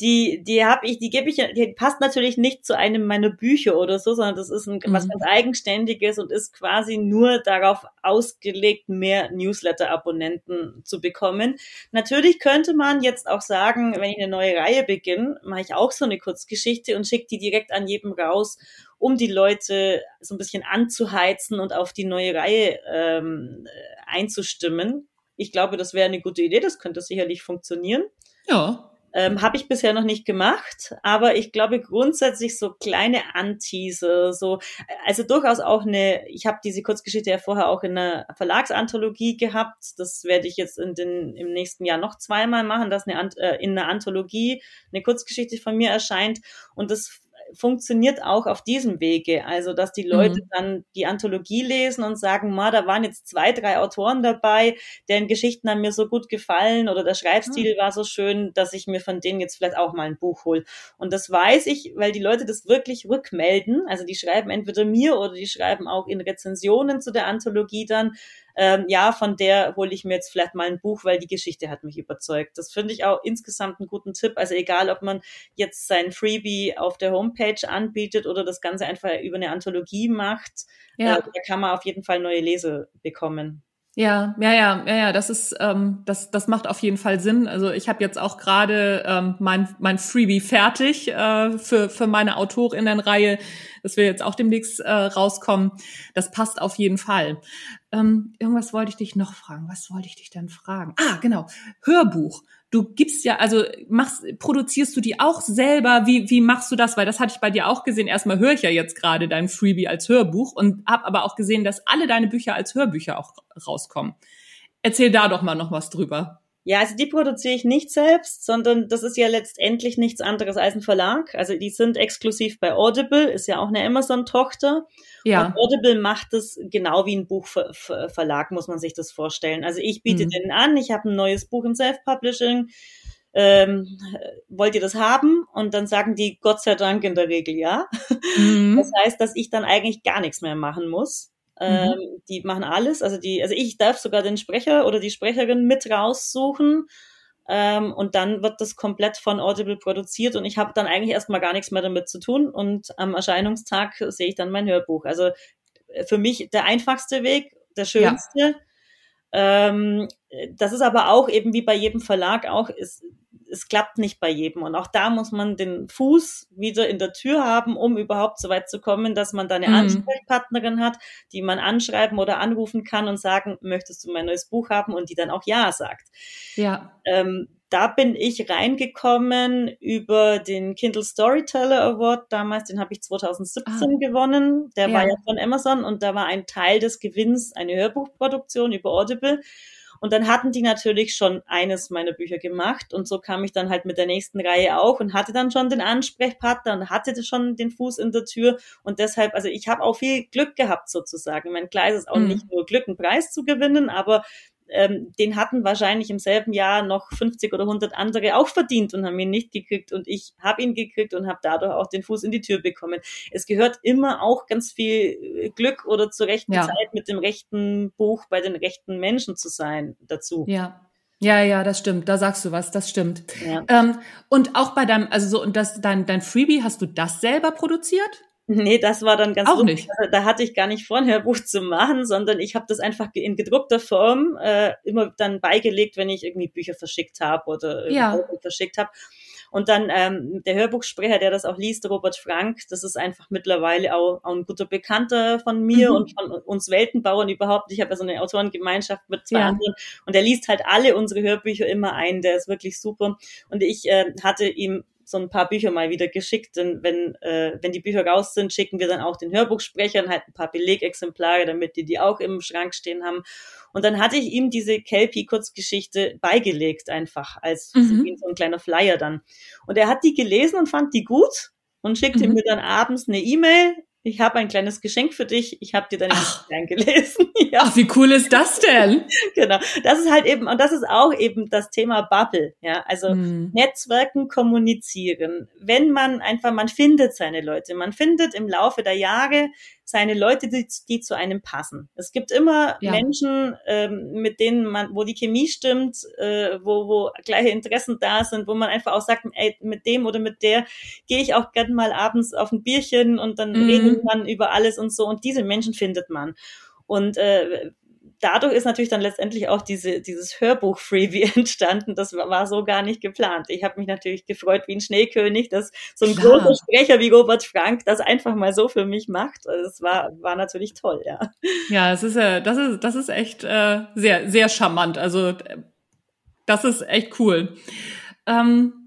Speaker 2: die, die habe ich, die gebe ich, die passt natürlich nicht zu einem meiner Bücher oder so, sondern das ist ein, mhm. was ganz Eigenständiges und ist quasi nur darauf ausgelegt, mehr Newsletter-Abonnenten zu bekommen. Natürlich könnte man jetzt auch sagen, wenn ich eine neue Reihe beginne, mache ich auch so eine Kurzgeschichte und schicke die direkt an jedem raus, um die Leute so ein bisschen anzuheizen und auf die neue Reihe ähm, einzustimmen. Ich glaube, das wäre eine gute Idee, das könnte sicherlich funktionieren.
Speaker 3: Ja.
Speaker 2: Ähm, Habe ich bisher noch nicht gemacht, aber ich glaube grundsätzlich so kleine Anteaser, so also durchaus auch eine. Ich habe diese Kurzgeschichte ja vorher auch in einer Verlagsanthologie gehabt. Das werde ich jetzt in den im nächsten Jahr noch zweimal machen, dass eine äh, in einer Anthologie eine Kurzgeschichte von mir erscheint und das funktioniert auch auf diesem Wege. Also, dass die Leute mhm. dann die Anthologie lesen und sagen, ma, da waren jetzt zwei, drei Autoren dabei, deren Geschichten haben mir so gut gefallen oder der Schreibstil mhm. war so schön, dass ich mir von denen jetzt vielleicht auch mal ein Buch hole. Und das weiß ich, weil die Leute das wirklich rückmelden. Also die schreiben entweder mir oder die schreiben auch in Rezensionen zu der Anthologie dann, ähm, ja, von der hole ich mir jetzt vielleicht mal ein Buch, weil die Geschichte hat mich überzeugt. Das finde ich auch insgesamt einen guten Tipp. Also egal, ob man jetzt sein Freebie auf der Homepage anbietet oder das Ganze einfach über eine Anthologie macht, ja. äh, da kann man auf jeden Fall neue Leser bekommen.
Speaker 3: Ja, ja, ja, ja, ja, das ist, ähm, das, das macht auf jeden Fall Sinn. Also ich habe jetzt auch gerade ähm, mein, mein Freebie fertig äh, für, für meine Autorinnenreihe, dass wir jetzt auch demnächst äh, rauskommen. Das passt auf jeden Fall. Ähm, irgendwas wollte ich dich noch fragen. Was wollte ich dich dann fragen? Ah, genau. Hörbuch du gibst ja, also machst, produzierst du die auch selber? Wie, wie machst du das? Weil das hatte ich bei dir auch gesehen. Erstmal höre ich ja jetzt gerade dein Freebie als Hörbuch und habe aber auch gesehen, dass alle deine Bücher als Hörbücher auch rauskommen. Erzähl da doch mal noch was drüber.
Speaker 2: Ja, also die produziere ich nicht selbst, sondern das ist ja letztendlich nichts anderes als ein Verlag. Also die sind exklusiv bei Audible, ist ja auch eine Amazon-Tochter. Ja. Und Audible macht es genau wie ein Buchverlag, muss man sich das vorstellen. Also ich biete mhm. denen an, ich habe ein neues Buch im Self-Publishing. Ähm, wollt ihr das haben? Und dann sagen die Gott sei Dank in der Regel ja. Mhm. Das heißt, dass ich dann eigentlich gar nichts mehr machen muss. Mhm. Ähm, die machen alles. Also die, also ich darf sogar den Sprecher oder die Sprecherin mit raussuchen. Ähm, und dann wird das komplett von Audible produziert und ich habe dann eigentlich erstmal gar nichts mehr damit zu tun. Und am Erscheinungstag sehe ich dann mein Hörbuch. Also äh, für mich der einfachste Weg, der schönste. Ja. Ähm, das ist aber auch eben wie bei jedem Verlag auch, ist, es klappt nicht bei jedem. Und auch da muss man den Fuß wieder in der Tür haben, um überhaupt so weit zu kommen, dass man da eine mhm. Ansprechpartnerin hat, die man anschreiben oder anrufen kann und sagen, möchtest du mein neues Buch haben? Und die dann auch Ja sagt. Ja. Ähm, da bin ich reingekommen über den Kindle Storyteller Award damals, den habe ich 2017 ah. gewonnen. Der ja. war ja von Amazon und da war ein Teil des Gewinns eine Hörbuchproduktion über Audible. Und dann hatten die natürlich schon eines meiner Bücher gemacht und so kam ich dann halt mit der nächsten Reihe auch und hatte dann schon den Ansprechpartner und hatte schon den Fuß in der Tür und deshalb, also ich habe auch viel Glück gehabt sozusagen. Ich meine, klar ist es auch mhm. nicht nur Glück, einen Preis zu gewinnen, aber ähm, den hatten wahrscheinlich im selben Jahr noch 50 oder 100 andere auch verdient und haben ihn nicht gekriegt und ich habe ihn gekriegt und habe dadurch auch den Fuß in die Tür bekommen. Es gehört immer auch ganz viel äh, Glück oder zur rechten ja. Zeit mit dem rechten Buch bei den rechten Menschen zu sein dazu.
Speaker 3: Ja. Ja, ja, das stimmt. Da sagst du was. Das stimmt. Ja. Ähm, und auch bei deinem, also so und das dein dein Freebie hast du das selber produziert?
Speaker 2: Nee, das war dann ganz
Speaker 3: Auch nicht.
Speaker 2: Da hatte ich gar nicht vor, ein Hörbuch zu machen, sondern ich habe das einfach in gedruckter Form äh, immer dann beigelegt, wenn ich irgendwie Bücher verschickt habe oder ja. verschickt habe. Und dann ähm, der Hörbuchsprecher, der das auch liest, Robert Frank, das ist einfach mittlerweile auch, auch ein guter Bekannter von mir mhm. und von uns Weltenbauern überhaupt. Ich habe ja so eine Autorengemeinschaft mit zwei ja. anderen und der liest halt alle unsere Hörbücher immer ein. Der ist wirklich super. Und ich äh, hatte ihm so ein paar Bücher mal wieder geschickt. Denn wenn, äh, wenn die Bücher raus sind, schicken wir dann auch den Hörbuchsprechern halt ein paar Belegexemplare, damit die die auch im Schrank stehen haben. Und dann hatte ich ihm diese Kelpie-Kurzgeschichte beigelegt, einfach als mhm. so ein kleiner Flyer dann. Und er hat die gelesen und fand die gut und schickte mhm. mir dann abends eine E-Mail ich habe ein kleines Geschenk für dich. Ich habe dir deine Geschichte eingelesen.
Speaker 3: ja. Ach, wie cool ist das denn?
Speaker 2: genau. Das ist halt eben, und das ist auch eben das Thema Bubble. Ja, also hm. Netzwerken, kommunizieren. Wenn man einfach, man findet seine Leute. Man findet im Laufe der Jahre seine Leute, die, die zu einem passen. Es gibt immer ja. Menschen, ähm, mit denen man, wo die Chemie stimmt, äh, wo, wo gleiche Interessen da sind, wo man einfach auch sagt, ey, mit dem oder mit der gehe ich auch gerne mal abends auf ein Bierchen und dann mhm. redet man über alles und so. Und diese Menschen findet man. Und äh, dadurch ist natürlich dann letztendlich auch diese, dieses Hörbuch-Freebie entstanden. Das war so gar nicht geplant. Ich habe mich natürlich gefreut wie ein Schneekönig, dass so ein Klar. großer Sprecher wie Robert Frank das einfach mal so für mich macht. Also das war, war natürlich toll, ja.
Speaker 3: Ja, es ist ja, das ist, das ist echt äh, sehr, sehr charmant. Also das ist echt cool. Ähm,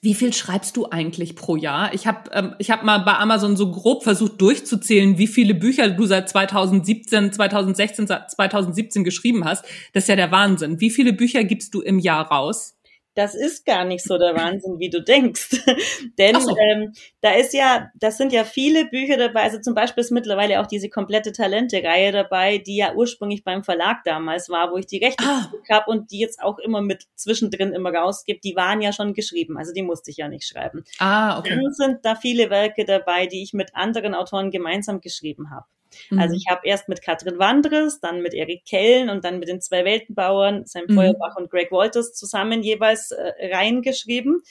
Speaker 3: wie viel schreibst du eigentlich pro Jahr? Ich habe ähm, ich hab mal bei Amazon so grob versucht durchzuzählen, wie viele Bücher du seit 2017, 2016, 2017 geschrieben hast. Das ist ja der Wahnsinn. Wie viele Bücher gibst du im Jahr raus?
Speaker 2: Das ist gar nicht so der Wahnsinn, wie du denkst. Denn so. ähm, da ist ja, das sind ja viele Bücher dabei, also zum Beispiel ist mittlerweile auch diese komplette Talente-Reihe dabei, die ja ursprünglich beim Verlag damals war, wo ich die Rechte ah. habe und die jetzt auch immer mit zwischendrin immer rausgibt, die waren ja schon geschrieben, also die musste ich ja nicht schreiben. Ah, okay. Dann sind da viele Werke dabei, die ich mit anderen Autoren gemeinsam geschrieben habe. Mhm. Also ich habe erst mit Katrin Wandres, dann mit Erik Kellen und dann mit den zwei Weltenbauern, Sam mhm. Feuerbach und Greg Walters zusammen jeweils äh, reingeschrieben.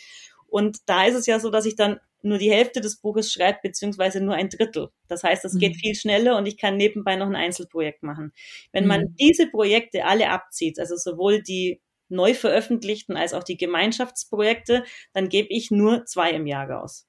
Speaker 2: Und da ist es ja so, dass ich dann nur die Hälfte des Buches schreibe, beziehungsweise nur ein Drittel. Das heißt, es mhm. geht viel schneller und ich kann nebenbei noch ein Einzelprojekt machen. Wenn man mhm. diese Projekte alle abzieht, also sowohl die neu veröffentlichten als auch die Gemeinschaftsprojekte, dann gebe ich nur zwei im Jahr raus.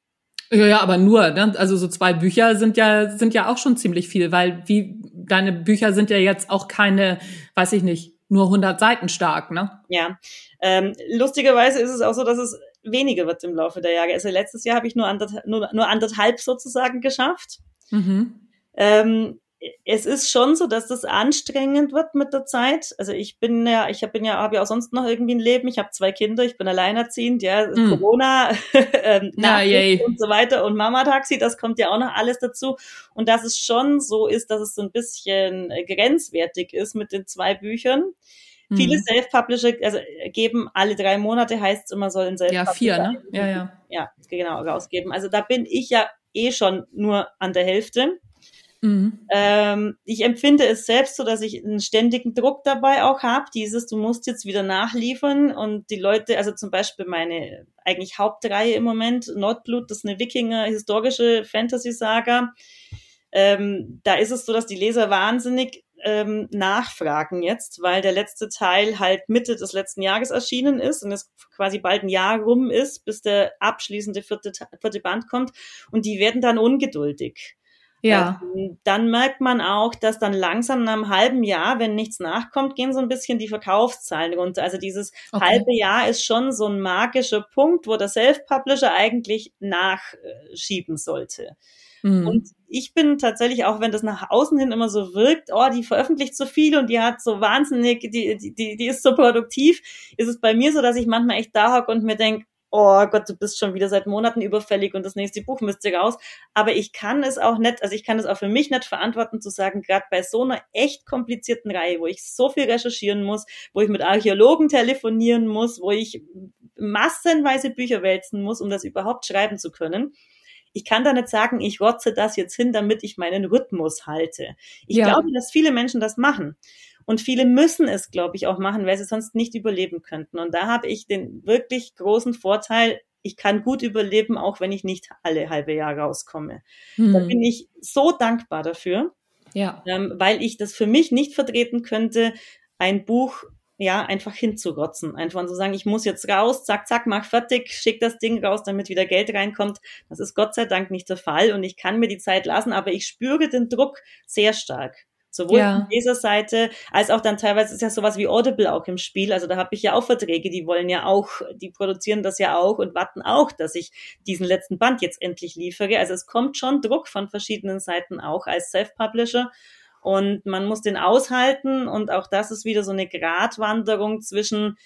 Speaker 3: Ja, ja, aber nur, ne? also so zwei Bücher sind ja sind ja auch schon ziemlich viel, weil wie deine Bücher sind ja jetzt auch keine, weiß ich nicht, nur 100 Seiten stark, ne?
Speaker 2: Ja, ähm, lustigerweise ist es auch so, dass es weniger wird im Laufe der Jahre. Also letztes Jahr habe ich nur, anderth nur, nur anderthalb sozusagen geschafft. Mhm. Ähm, es ist schon so, dass das anstrengend wird mit der Zeit. Also ich bin ja, ich bin ja, habe ja auch sonst noch irgendwie ein Leben. Ich habe zwei Kinder, ich bin alleinerziehend, ja, mm. Corona, ähm, ja, und so weiter und Mama-Taxi, das kommt ja auch noch alles dazu. Und dass es schon so ist, dass es so ein bisschen grenzwertig ist mit den zwei Büchern. Mhm. Viele Self-Publisher, also geben alle drei Monate, heißt es immer, sollen
Speaker 3: Self-Publisher. Ja, vier, ne?
Speaker 2: Ja, ja. Ja, genau, rausgeben. Also da bin ich ja eh schon nur an der Hälfte. Mhm. Ähm, ich empfinde es selbst so, dass ich einen ständigen Druck dabei auch habe. Dieses, du musst jetzt wieder nachliefern und die Leute, also zum Beispiel meine eigentlich Hauptreihe im Moment, Nordblut, das ist eine Wikinger historische Fantasy-Saga. Ähm, da ist es so, dass die Leser wahnsinnig ähm, nachfragen jetzt, weil der letzte Teil halt Mitte des letzten Jahres erschienen ist und es quasi bald ein Jahr rum ist, bis der abschließende vierte, vierte Band kommt und die werden dann ungeduldig. Ja. Ähm, dann merkt man auch, dass dann langsam nach einem halben Jahr, wenn nichts nachkommt, gehen so ein bisschen die Verkaufszahlen runter. Also dieses okay. halbe Jahr ist schon so ein magischer Punkt, wo der Self-Publisher eigentlich nachschieben sollte. Mhm. Und ich bin tatsächlich, auch wenn das nach außen hin immer so wirkt, oh, die veröffentlicht so viel und die hat so wahnsinnig, die, die, die, die ist so produktiv, ist es bei mir so, dass ich manchmal echt da hocke und mir denke, oh Gott, du bist schon wieder seit Monaten überfällig und das nächste Buch müsste raus. Aber ich kann es auch nicht, also ich kann es auch für mich nicht verantworten zu sagen, gerade bei so einer echt komplizierten Reihe, wo ich so viel recherchieren muss, wo ich mit Archäologen telefonieren muss, wo ich massenweise Bücher wälzen muss, um das überhaupt schreiben zu können ich kann da nicht sagen, ich rotze das jetzt hin, damit ich meinen Rhythmus halte. Ich ja. glaube, dass viele Menschen das machen. Und viele müssen es, glaube ich, auch machen, weil sie sonst nicht überleben könnten. Und da habe ich den wirklich großen Vorteil, ich kann gut überleben, auch wenn ich nicht alle halbe Jahr rauskomme. Hm. Da bin ich so dankbar dafür, ja. ähm, weil ich das für mich nicht vertreten könnte, ein Buch ja, einfach hinzurotzen. Einfach zu sagen, ich muss jetzt raus, zack, zack, mach fertig, schick das Ding raus, damit wieder Geld reinkommt. Das ist Gott sei Dank nicht der Fall und ich kann mir die Zeit lassen, aber ich spüre den Druck sehr stark. Sowohl ja. von dieser Seite als auch dann teilweise ist ja sowas wie Audible auch im Spiel. Also da habe ich ja auch Verträge, die wollen ja auch, die produzieren das ja auch und warten auch, dass ich diesen letzten Band jetzt endlich liefere. Also es kommt schon Druck von verschiedenen Seiten auch als Self-Publisher. Und man muss den aushalten. Und auch das ist wieder so eine Gratwanderung zwischen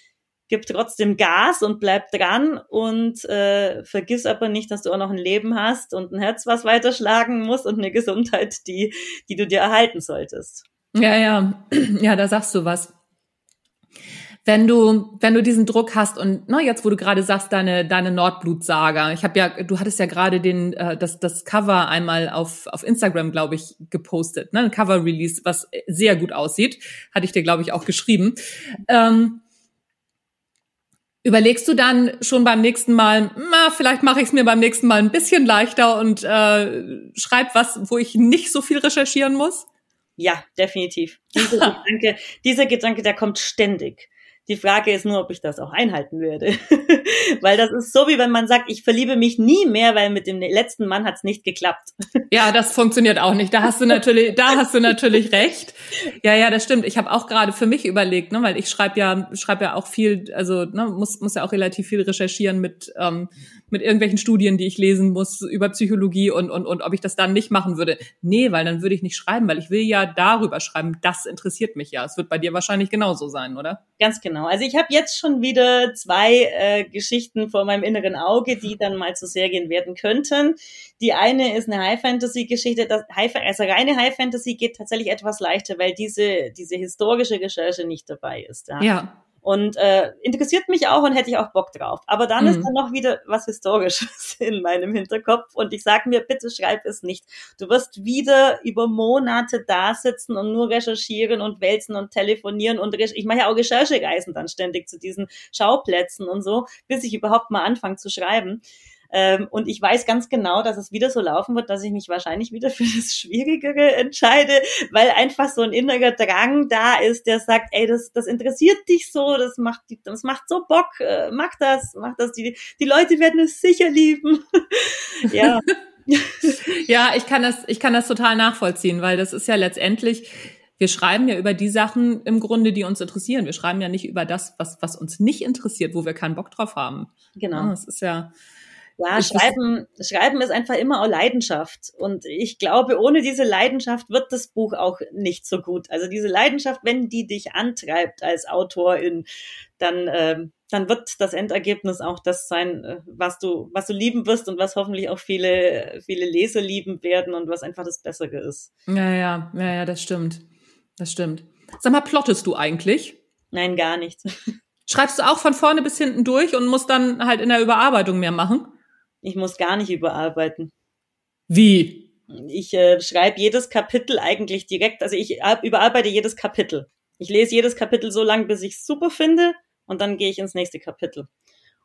Speaker 2: gib trotzdem Gas und bleib dran und äh, vergiss aber nicht, dass du auch noch ein Leben hast und ein Herz, was weiterschlagen muss und eine Gesundheit, die, die du dir erhalten solltest.
Speaker 3: Ja, ja, ja, da sagst du was wenn du, wenn du diesen Druck hast und na, jetzt, wo du gerade sagst, deine, deine Nordblut-Saga, ich habe ja, du hattest ja gerade den, äh, das, das Cover einmal auf, auf Instagram, glaube ich, gepostet, ne? Ein Cover-Release, was sehr gut aussieht. Hatte ich dir, glaube ich, auch geschrieben. Ähm, Überlegst du dann schon beim nächsten Mal, na, vielleicht mache ich es mir beim nächsten Mal ein bisschen leichter und äh, schreib was, wo ich nicht so viel recherchieren muss?
Speaker 2: Ja, definitiv. Dieser Gedanke, dieser Gedanke, der kommt ständig. Die Frage ist nur, ob ich das auch einhalten werde. weil das ist so, wie wenn man sagt, ich verliebe mich nie mehr, weil mit dem letzten Mann hat es nicht geklappt.
Speaker 3: ja, das funktioniert auch nicht. Da hast du natürlich, da hast du natürlich recht. Ja, ja, das stimmt. Ich habe auch gerade für mich überlegt, ne, weil ich schreibe ja, schreibe ja auch viel, also ne, muss, muss ja auch relativ viel recherchieren mit, ähm, mit irgendwelchen Studien, die ich lesen muss über Psychologie und, und, und ob ich das dann nicht machen würde. Nee, weil dann würde ich nicht schreiben, weil ich will ja darüber schreiben. Das interessiert mich ja. Es wird bei dir wahrscheinlich genauso sein, oder?
Speaker 2: Ganz genau. Also ich habe jetzt schon wieder zwei äh, Geschichten vor meinem inneren Auge, die dann mal zu Serien werden könnten. Die eine ist eine High-Fantasy-Geschichte. High, also reine High-Fantasy geht tatsächlich etwas leichter, weil diese, diese historische Recherche nicht dabei ist.
Speaker 3: Ja. ja.
Speaker 2: Und äh, interessiert mich auch und hätte ich auch Bock drauf. Aber dann mhm. ist dann noch wieder was Historisches in meinem Hinterkopf und ich sage mir, bitte schreib es nicht. Du wirst wieder über Monate da sitzen und nur recherchieren und wälzen und telefonieren und ich mache ja auch Recherchereisen dann ständig zu diesen Schauplätzen und so, bis ich überhaupt mal anfange zu schreiben. Ähm, und ich weiß ganz genau, dass es wieder so laufen wird, dass ich mich wahrscheinlich wieder für das Schwierigere entscheide, weil einfach so ein innerer Drang da ist, der sagt, ey, das, das interessiert dich so, das macht, das macht so Bock, äh, mach das, mach das, die, die Leute werden es sicher lieben. ja.
Speaker 3: ja, ich kann das, ich kann das total nachvollziehen, weil das ist ja letztendlich, wir schreiben ja über die Sachen im Grunde, die uns interessieren. Wir schreiben ja nicht über das, was, was uns nicht interessiert, wo wir keinen Bock drauf haben.
Speaker 2: Genau.
Speaker 3: Ja, das ist ja,
Speaker 2: ja, Schreiben, Schreiben ist einfach immer auch Leidenschaft. Und ich glaube, ohne diese Leidenschaft wird das Buch auch nicht so gut. Also diese Leidenschaft, wenn die dich antreibt als Autorin, dann, äh, dann wird das Endergebnis auch das sein, äh, was du, was du lieben wirst und was hoffentlich auch viele, viele Leser lieben werden und was einfach das Bessere ist.
Speaker 3: Ja, ja, ja, ja, das stimmt. Das stimmt. Sag mal, plottest du eigentlich?
Speaker 2: Nein, gar nicht.
Speaker 3: Schreibst du auch von vorne bis hinten durch und musst dann halt in der Überarbeitung mehr machen?
Speaker 2: Ich muss gar nicht überarbeiten.
Speaker 3: Wie?
Speaker 2: Ich äh, schreibe jedes Kapitel eigentlich direkt, also ich überarbeite jedes Kapitel. Ich lese jedes Kapitel so lange, bis ich es super finde und dann gehe ich ins nächste Kapitel.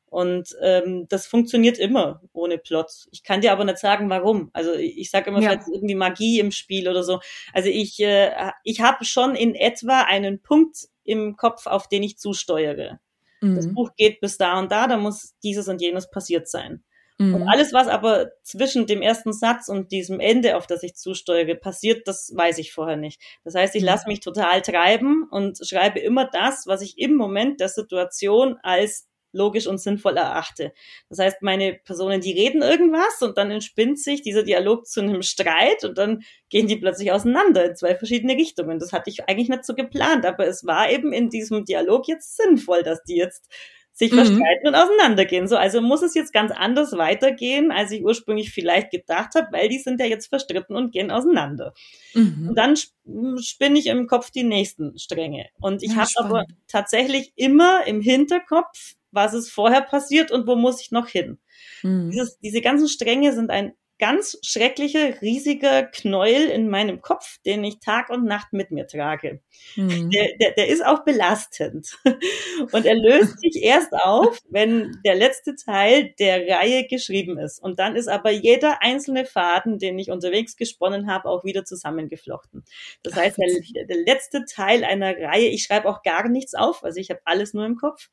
Speaker 2: Und ähm, das funktioniert immer ohne Plot. Ich kann dir aber nicht sagen, warum. Also ich, ich sage immer, ja. vielleicht irgendwie Magie im Spiel oder so. Also ich, äh, ich habe schon in etwa einen Punkt im Kopf, auf den ich zusteuere. Mhm. Das Buch geht bis da und da, da muss dieses und jenes passiert sein. Mhm. Und alles, was aber zwischen dem ersten Satz und diesem Ende, auf das ich zusteuere, passiert, das weiß ich vorher nicht. Das heißt, ich mhm. lasse mich total treiben und schreibe immer das, was ich im Moment der Situation als logisch und sinnvoll erachte. Das heißt, meine Personen, die reden irgendwas und dann entspinnt sich dieser Dialog zu einem Streit und dann gehen die plötzlich auseinander in zwei verschiedene Richtungen. Das hatte ich eigentlich nicht so geplant, aber es war eben in diesem Dialog jetzt sinnvoll, dass die jetzt sich mhm. verstreiten und auseinandergehen. So, also muss es jetzt ganz anders weitergehen, als ich ursprünglich vielleicht gedacht habe, weil die sind ja jetzt verstritten und gehen auseinander. Mhm. Und dann spinne ich im Kopf die nächsten Stränge. Und ich ja, habe aber tatsächlich immer im Hinterkopf, was ist vorher passiert und wo muss ich noch hin. Mhm. Dieses, diese ganzen Stränge sind ein ganz schrecklicher, riesiger Knäuel in meinem Kopf, den ich Tag und Nacht mit mir trage. Mhm. Der, der, der ist auch belastend. Und er löst sich erst auf, wenn der letzte Teil der Reihe geschrieben ist. Und dann ist aber jeder einzelne Faden, den ich unterwegs gesponnen habe, auch wieder zusammengeflochten. Das heißt, der, der letzte Teil einer Reihe, ich schreibe auch gar nichts auf, also ich habe alles nur im Kopf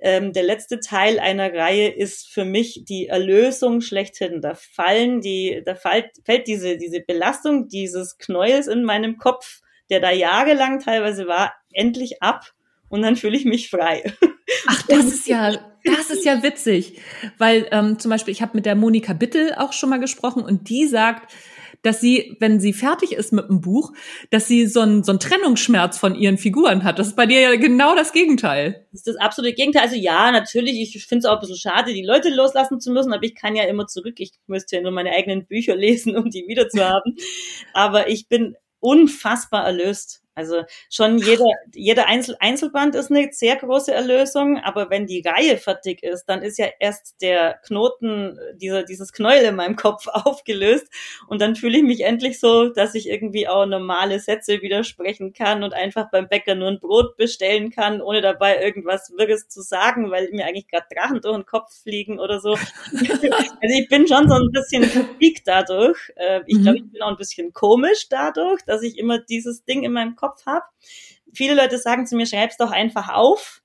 Speaker 2: ähm, der letzte Teil einer Reihe ist für mich die Erlösung schlechthin. Da fallen die, da fällt, fällt diese, diese Belastung dieses Knäuels in meinem Kopf, der da jahrelang teilweise war, endlich ab und dann fühle ich mich frei.
Speaker 3: Ach, das ist ja, das ist ja witzig, weil ähm, zum Beispiel ich habe mit der Monika Bittel auch schon mal gesprochen und die sagt, dass sie, wenn sie fertig ist mit dem Buch, dass sie so einen, so einen Trennungsschmerz von ihren Figuren hat. Das ist bei dir ja genau das Gegenteil.
Speaker 2: Das ist das absolute Gegenteil. Also ja, natürlich, ich finde es auch ein bisschen schade, die Leute loslassen zu müssen, aber ich kann ja immer zurück. Ich müsste ja nur meine eigenen Bücher lesen, um die wiederzuhaben. aber ich bin unfassbar erlöst also schon jeder, jeder Einzel Einzelband ist eine sehr große Erlösung, aber wenn die Reihe fertig ist, dann ist ja erst der Knoten, dieser, dieses Knäuel in meinem Kopf aufgelöst und dann fühle ich mich endlich so, dass ich irgendwie auch normale Sätze widersprechen kann und einfach beim Bäcker nur ein Brot bestellen kann, ohne dabei irgendwas Wirres zu sagen, weil mir eigentlich gerade Drachen durch den Kopf fliegen oder so. also ich bin schon so ein bisschen verbiegt dadurch. Äh, ich glaube, mhm. ich bin auch ein bisschen komisch dadurch, dass ich immer dieses Ding in meinem Kopf Kopf habe. Viele Leute sagen zu mir, schreib's doch einfach auf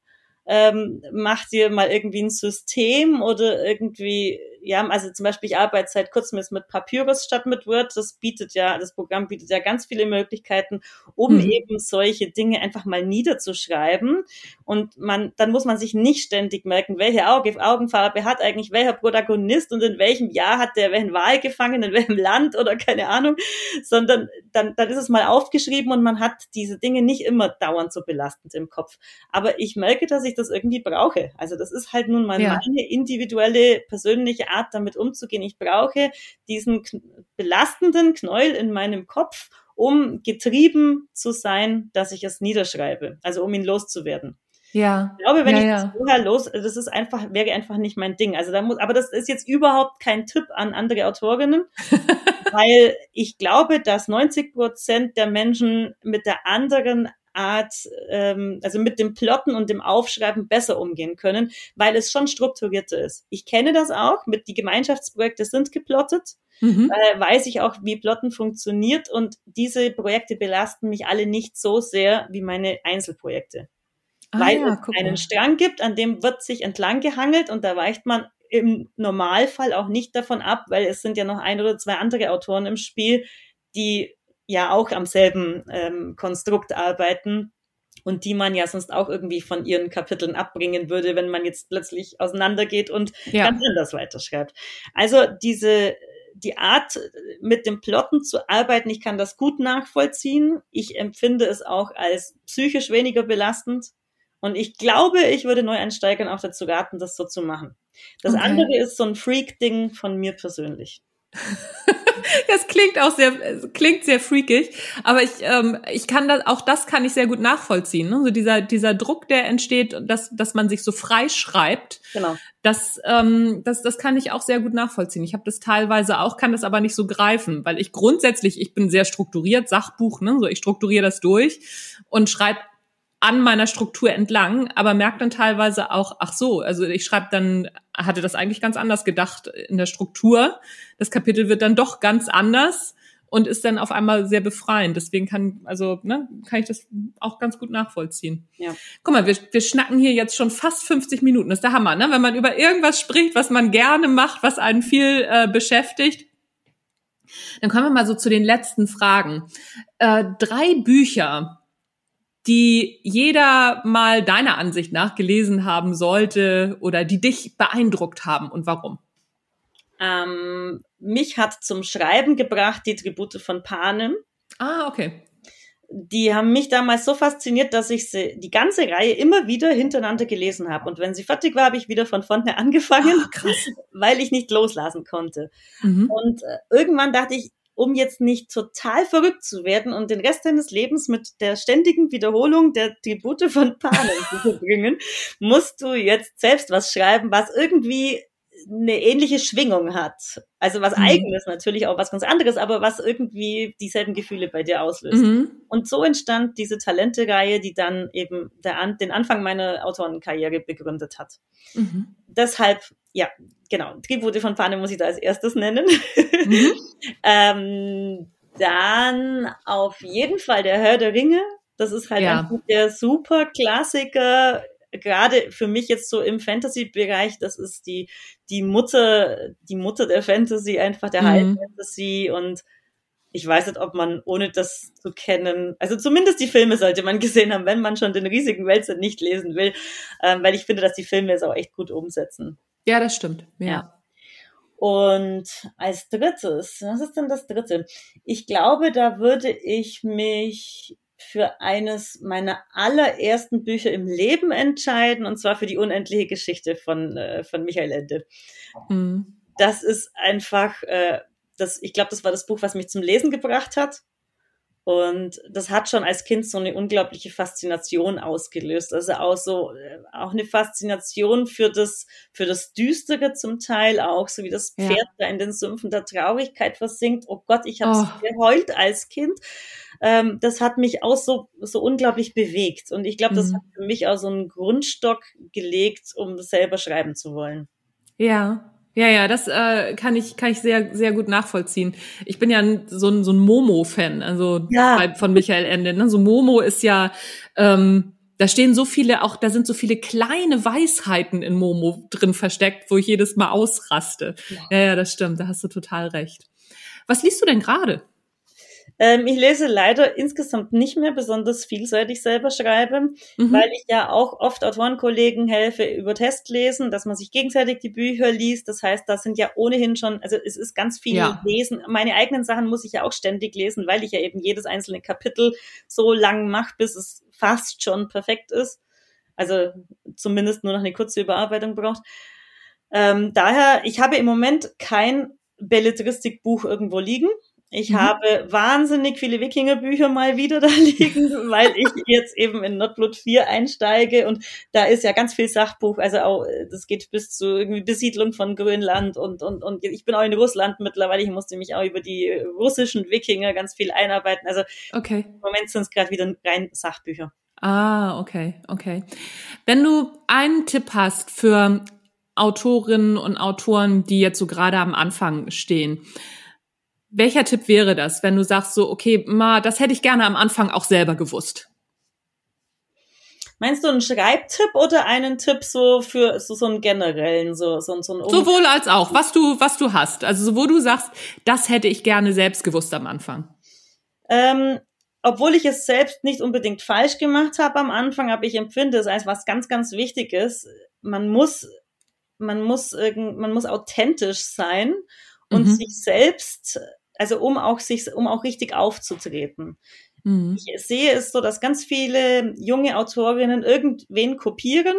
Speaker 2: ähm, mach dir mal irgendwie ein System oder irgendwie, ja, also zum Beispiel ich arbeite seit kurzem jetzt mit Papyrus statt mit Word. Das bietet ja, das Programm bietet ja ganz viele Möglichkeiten, um mhm. eben solche Dinge einfach mal niederzuschreiben. Und man, dann muss man sich nicht ständig merken, welche Auge, Augenfarbe hat eigentlich welcher Protagonist und in welchem Jahr hat der welchen Wahl gefangen, in welchem Land oder keine Ahnung, sondern dann, dann ist es mal aufgeschrieben und man hat diese Dinge nicht immer dauernd so belastend im Kopf. Aber ich merke, dass ich das irgendwie brauche. Also das ist halt nun mal ja. meine individuelle, persönliche Art, damit umzugehen. Ich brauche diesen belastenden Knäuel in meinem Kopf, um getrieben zu sein, dass ich es niederschreibe. Also um ihn loszuwerden. Ja. Ich glaube, wenn ja, ich ja. das vorher los, das ist einfach, wäre einfach nicht mein Ding. Also da muss, aber das ist jetzt überhaupt kein Tipp an andere Autorinnen, weil ich glaube, dass 90 Prozent der Menschen mit der anderen Art, ähm, also mit dem Plotten und dem Aufschreiben besser umgehen können, weil es schon strukturierter ist. Ich kenne das auch, mit die Gemeinschaftsprojekte sind geplottet, mhm. äh, weiß ich auch, wie Plotten funktioniert und diese Projekte belasten mich alle nicht so sehr wie meine Einzelprojekte. Ah, weil ja, es einen Strang gibt, an dem wird sich entlang gehangelt und da weicht man im Normalfall auch nicht davon ab, weil es sind ja noch ein oder zwei andere Autoren im Spiel, die ja auch am selben ähm, Konstrukt arbeiten und die man ja sonst auch irgendwie von ihren Kapiteln abbringen würde, wenn man jetzt plötzlich auseinandergeht und ja. ganz anders weiterschreibt. Also diese die Art, mit dem Plotten zu arbeiten, ich kann das gut nachvollziehen. Ich empfinde es auch als psychisch weniger belastend. Und ich glaube, ich würde Neueinsteigern auch dazu raten, das so zu machen. Das okay. andere ist so ein Freak-Ding von mir persönlich.
Speaker 3: das klingt auch sehr, klingt sehr freakig, aber ich, ähm, ich kann das, auch das kann ich sehr gut nachvollziehen. Ne? So dieser, dieser Druck, der entsteht, dass, dass man sich so frei schreibt. Genau. Das, ähm, das, das kann ich auch sehr gut nachvollziehen. Ich habe das teilweise auch, kann das aber nicht so greifen, weil ich grundsätzlich, ich bin sehr strukturiert, Sachbuch, ne? so ich strukturiere das durch und schreibe an meiner Struktur entlang, aber merkt dann teilweise auch, ach so, also ich schreibe dann, hatte das eigentlich ganz anders gedacht in der Struktur. Das Kapitel wird dann doch ganz anders und ist dann auf einmal sehr befreiend. Deswegen kann, also, ne, kann ich das auch ganz gut nachvollziehen. Ja. Guck mal, wir, wir schnacken hier jetzt schon fast 50 Minuten. Das ist der Hammer, ne? Wenn man über irgendwas spricht, was man gerne macht, was einen viel äh, beschäftigt. Dann kommen wir mal so zu den letzten Fragen. Äh, drei Bücher, die jeder mal deiner Ansicht nach gelesen haben sollte oder die dich beeindruckt haben und warum?
Speaker 2: Ähm, mich hat zum Schreiben gebracht die Tribute von Panem.
Speaker 3: Ah, okay.
Speaker 2: Die haben mich damals so fasziniert, dass ich sie, die ganze Reihe immer wieder hintereinander gelesen habe. Und wenn sie fertig war, habe ich wieder von vorne angefangen, Ach, weil ich nicht loslassen konnte. Mhm. Und äh, irgendwann dachte ich, um jetzt nicht total verrückt zu werden und den Rest deines Lebens mit der ständigen Wiederholung der Tribute von Panem zu verbringen, musst du jetzt selbst was schreiben, was irgendwie eine ähnliche Schwingung hat. Also was mhm. eigenes natürlich, auch was ganz anderes, aber was irgendwie dieselben Gefühle bei dir auslöst. Mhm. Und so entstand diese Talente-Reihe, die dann eben der, den Anfang meiner Autorenkarriere begründet hat. Mhm. Deshalb, ja, genau, Tribute von Panem muss ich da als erstes nennen. Mhm. ähm, dann auf jeden Fall der Herr der Ringe. Das ist halt ja. der super Klassiker, gerade für mich jetzt so im Fantasy-Bereich, das ist die, die Mutter, die Mutter der Fantasy, einfach der mhm. High Fantasy und ich weiß nicht, ob man ohne das zu kennen, also zumindest die Filme sollte man gesehen haben, wenn man schon den riesigen Wälzer nicht lesen will, ähm, weil ich finde, dass die Filme es auch echt gut umsetzen.
Speaker 3: Ja, das stimmt. ja. ja.
Speaker 2: Und als drittes, was ist denn das dritte? Ich glaube, da würde ich mich für eines meiner allerersten Bücher im Leben entscheiden, und zwar für die unendliche Geschichte von, äh, von Michael Ende. Mhm. Das ist einfach, äh, das, ich glaube, das war das Buch, was mich zum Lesen gebracht hat. Und das hat schon als Kind so eine unglaubliche Faszination ausgelöst. Also auch so, äh, auch eine Faszination für das, für das Düstere zum Teil auch, so wie das Pferd ja. da in den Sümpfen der Traurigkeit versinkt. Oh Gott, ich habe oh. so geheult als Kind. Ähm, das hat mich auch so, so unglaublich bewegt. Und ich glaube, das mhm. hat für mich auch so einen Grundstock gelegt, um selber schreiben zu wollen.
Speaker 3: Ja, ja, ja, das äh, kann ich kann ich sehr sehr gut nachvollziehen. Ich bin ja so ein so ein Momo-Fan, also ja. von Michael Ende. Ne? So Momo ist ja, ähm, da stehen so viele, auch da sind so viele kleine Weisheiten in Momo drin versteckt, wo ich jedes Mal ausraste. Ja, ja, ja das stimmt. Da hast du total recht. Was liest du denn gerade?
Speaker 2: Ähm, ich lese leider insgesamt nicht mehr besonders viel, seit ich selber schreibe, mhm. weil ich ja auch oft Autorenkollegen helfe über Testlesen, dass man sich gegenseitig die Bücher liest. Das heißt, da sind ja ohnehin schon, also es ist ganz viel ja. Lesen. Meine eigenen Sachen muss ich ja auch ständig lesen, weil ich ja eben jedes einzelne Kapitel so lang mache, bis es fast schon perfekt ist. Also zumindest nur noch eine kurze Überarbeitung braucht. Ähm, daher, ich habe im Moment kein Belletristikbuch irgendwo liegen. Ich mhm. habe wahnsinnig viele Wikingerbücher mal wieder da liegen, weil ich jetzt eben in Nordblut 4 einsteige und da ist ja ganz viel Sachbuch, also auch, das geht bis zu irgendwie Besiedlung von Grönland und, und, und ich bin auch in Russland mittlerweile, ich musste mich auch über die russischen Wikinger ganz viel einarbeiten, also okay. im Moment sind es gerade wieder rein Sachbücher.
Speaker 3: Ah, okay, okay. Wenn du einen Tipp hast für Autorinnen und Autoren, die jetzt so gerade am Anfang stehen, welcher Tipp wäre das, wenn du sagst so, okay, ma, das hätte ich gerne am Anfang auch selber gewusst?
Speaker 2: Meinst du einen Schreibtipp oder einen Tipp so für so, so einen generellen, so, so, so ein
Speaker 3: um Sowohl als auch, was du, was du hast. Also wo du sagst, das hätte ich gerne selbst gewusst am Anfang.
Speaker 2: Ähm, obwohl ich es selbst nicht unbedingt falsch gemacht habe am Anfang, aber ich empfinde es als was ganz, ganz Wichtiges. Man muss, man muss, man muss authentisch sein und mhm. sich selbst also um auch sich, um auch richtig aufzutreten. Mhm. Ich sehe es so, dass ganz viele junge Autorinnen irgendwen kopieren,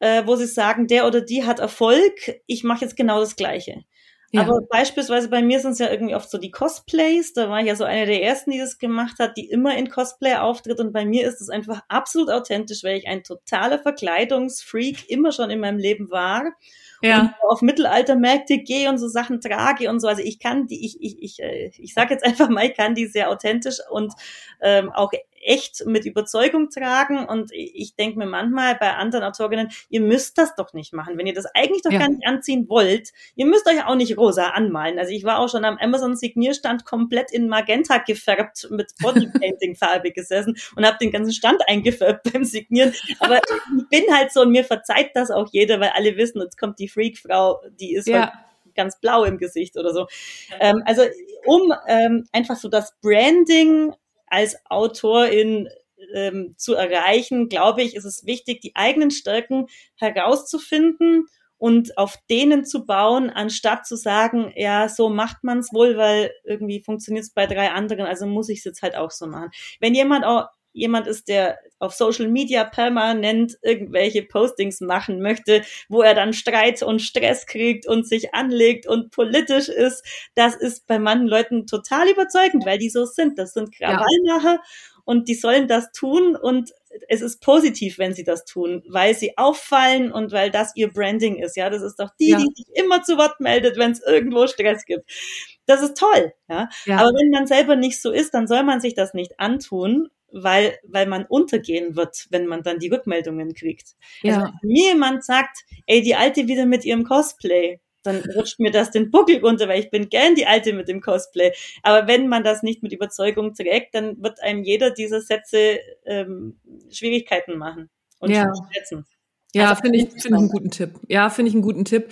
Speaker 2: äh, wo sie sagen, der oder die hat Erfolg, ich mache jetzt genau das Gleiche. Ja. Aber beispielsweise bei mir sind es ja irgendwie oft so die Cosplays. Da war ich ja so eine der ersten, die das gemacht hat, die immer in Cosplay auftritt. Und bei mir ist es einfach absolut authentisch, weil ich ein totaler Verkleidungsfreak immer schon in meinem Leben war ja. und auf Mittelaltermärkte gehe und so Sachen trage und so. Also ich kann die, ich, ich, ich, äh, ich sage jetzt einfach mal, ich kann die sehr authentisch und ähm, auch echt mit Überzeugung tragen. Und ich denke mir manchmal bei anderen Autorinnen, ihr müsst das doch nicht machen. Wenn ihr das eigentlich doch ja. gar nicht anziehen wollt, ihr müsst euch auch nicht rosa anmalen. Also ich war auch schon am Amazon Signierstand komplett in Magenta gefärbt mit Bodypainting-Farbe gesessen und habe den ganzen Stand eingefärbt beim Signieren. Aber ich bin halt so und mir verzeiht das auch jeder, weil alle wissen, jetzt kommt die Freak-Frau, die ist ja. ganz blau im Gesicht oder so. Ähm, also um ähm, einfach so das Branding als Autorin ähm, zu erreichen, glaube ich, ist es wichtig, die eigenen Stärken herauszufinden und auf denen zu bauen, anstatt zu sagen, ja, so macht man es wohl, weil irgendwie funktioniert es bei drei anderen, also muss ich es jetzt halt auch so machen. Wenn jemand auch jemand ist, der auf Social Media permanent irgendwelche Postings machen möchte, wo er dann Streit und Stress kriegt und sich anlegt und politisch ist, das ist bei manchen Leuten total überzeugend, weil die so sind. Das sind Krawallmacher ja. und die sollen das tun und es ist positiv, wenn sie das tun, weil sie auffallen und weil das ihr Branding ist. Ja, das ist doch die, ja. die sich immer zu Wort meldet, wenn es irgendwo Stress gibt. Das ist toll, ja? ja. Aber wenn man selber nicht so ist, dann soll man sich das nicht antun weil, weil man untergehen wird, wenn man dann die Rückmeldungen kriegt. Ja. Also, wenn mir jemand sagt, ey, die Alte wieder mit ihrem Cosplay, dann rutscht mir das den Buckel runter, weil ich bin gern die Alte mit dem Cosplay. Aber wenn man das nicht mit Überzeugung trägt, dann wird einem jeder dieser Sätze ähm, Schwierigkeiten machen und ja. schätzen.
Speaker 3: Ja, also, finde ich, finde ich einen guten Tipp. Ja, finde ich einen guten Tipp.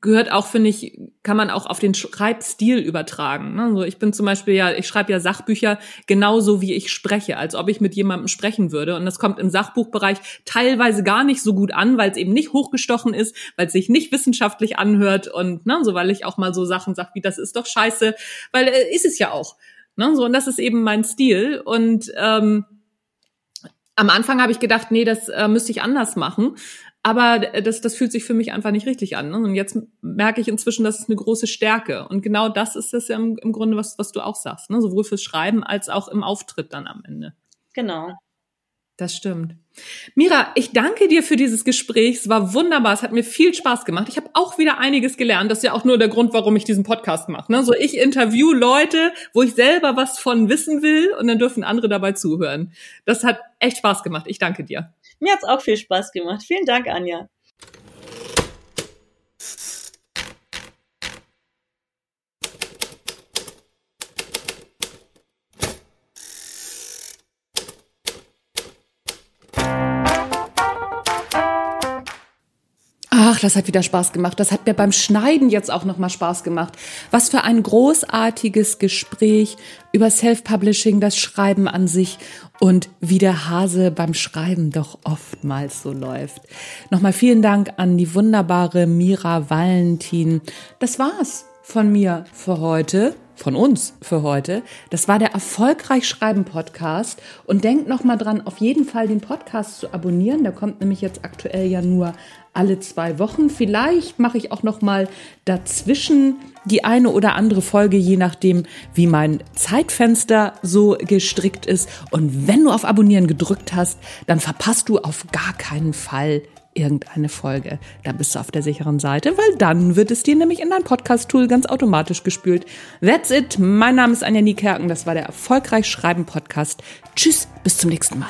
Speaker 3: Gehört auch, finde ich, kann man auch auf den Schreibstil übertragen. Also ich bin zum Beispiel ja, ich schreibe ja Sachbücher genauso wie ich spreche, als ob ich mit jemandem sprechen würde. Und das kommt im Sachbuchbereich teilweise gar nicht so gut an, weil es eben nicht hochgestochen ist, weil es sich nicht wissenschaftlich anhört und ne, so, weil ich auch mal so Sachen sage, wie das ist doch scheiße, weil äh, ist es ja auch. Ne? So, und das ist eben mein Stil. Und ähm, am Anfang habe ich gedacht, nee, das äh, müsste ich anders machen. Aber das, das fühlt sich für mich einfach nicht richtig an. Ne? Und jetzt merke ich inzwischen, das ist eine große Stärke. Und genau das ist das ja im, im Grunde, was, was du auch sagst. Ne? Sowohl fürs Schreiben als auch im Auftritt dann am Ende.
Speaker 2: Genau.
Speaker 3: Das stimmt. Mira, ich danke dir für dieses Gespräch. Es war wunderbar. Es hat mir viel Spaß gemacht. Ich habe auch wieder einiges gelernt. Das ist ja auch nur der Grund, warum ich diesen Podcast mache. Ne? So, ich interview Leute, wo ich selber was von wissen will und dann dürfen andere dabei zuhören. Das hat echt Spaß gemacht. Ich danke dir.
Speaker 2: Mir hat's auch viel Spaß gemacht. Vielen Dank, Anja.
Speaker 3: Das hat wieder Spaß gemacht. Das hat mir beim Schneiden jetzt auch nochmal Spaß gemacht. Was für ein großartiges Gespräch über Self-Publishing, das Schreiben an sich und wie der Hase beim Schreiben doch oftmals so läuft. Nochmal vielen Dank an die wunderbare Mira Valentin. Das war's von mir für heute.
Speaker 1: Von uns für heute. Das war der Erfolgreich Schreiben Podcast. Und denkt noch mal dran, auf jeden Fall den Podcast zu abonnieren. Der kommt nämlich jetzt aktuell ja nur alle zwei Wochen. Vielleicht mache ich auch noch mal dazwischen die eine oder andere Folge, je nachdem, wie mein Zeitfenster so gestrickt ist. Und wenn du auf Abonnieren gedrückt hast, dann verpasst du auf gar keinen Fall irgendeine Folge. Da bist du auf der sicheren Seite, weil dann wird es dir nämlich in dein Podcast-Tool ganz automatisch gespült. That's it. Mein Name ist Anja Niekerken. Das war der Erfolgreich Schreiben Podcast. Tschüss, bis zum nächsten Mal.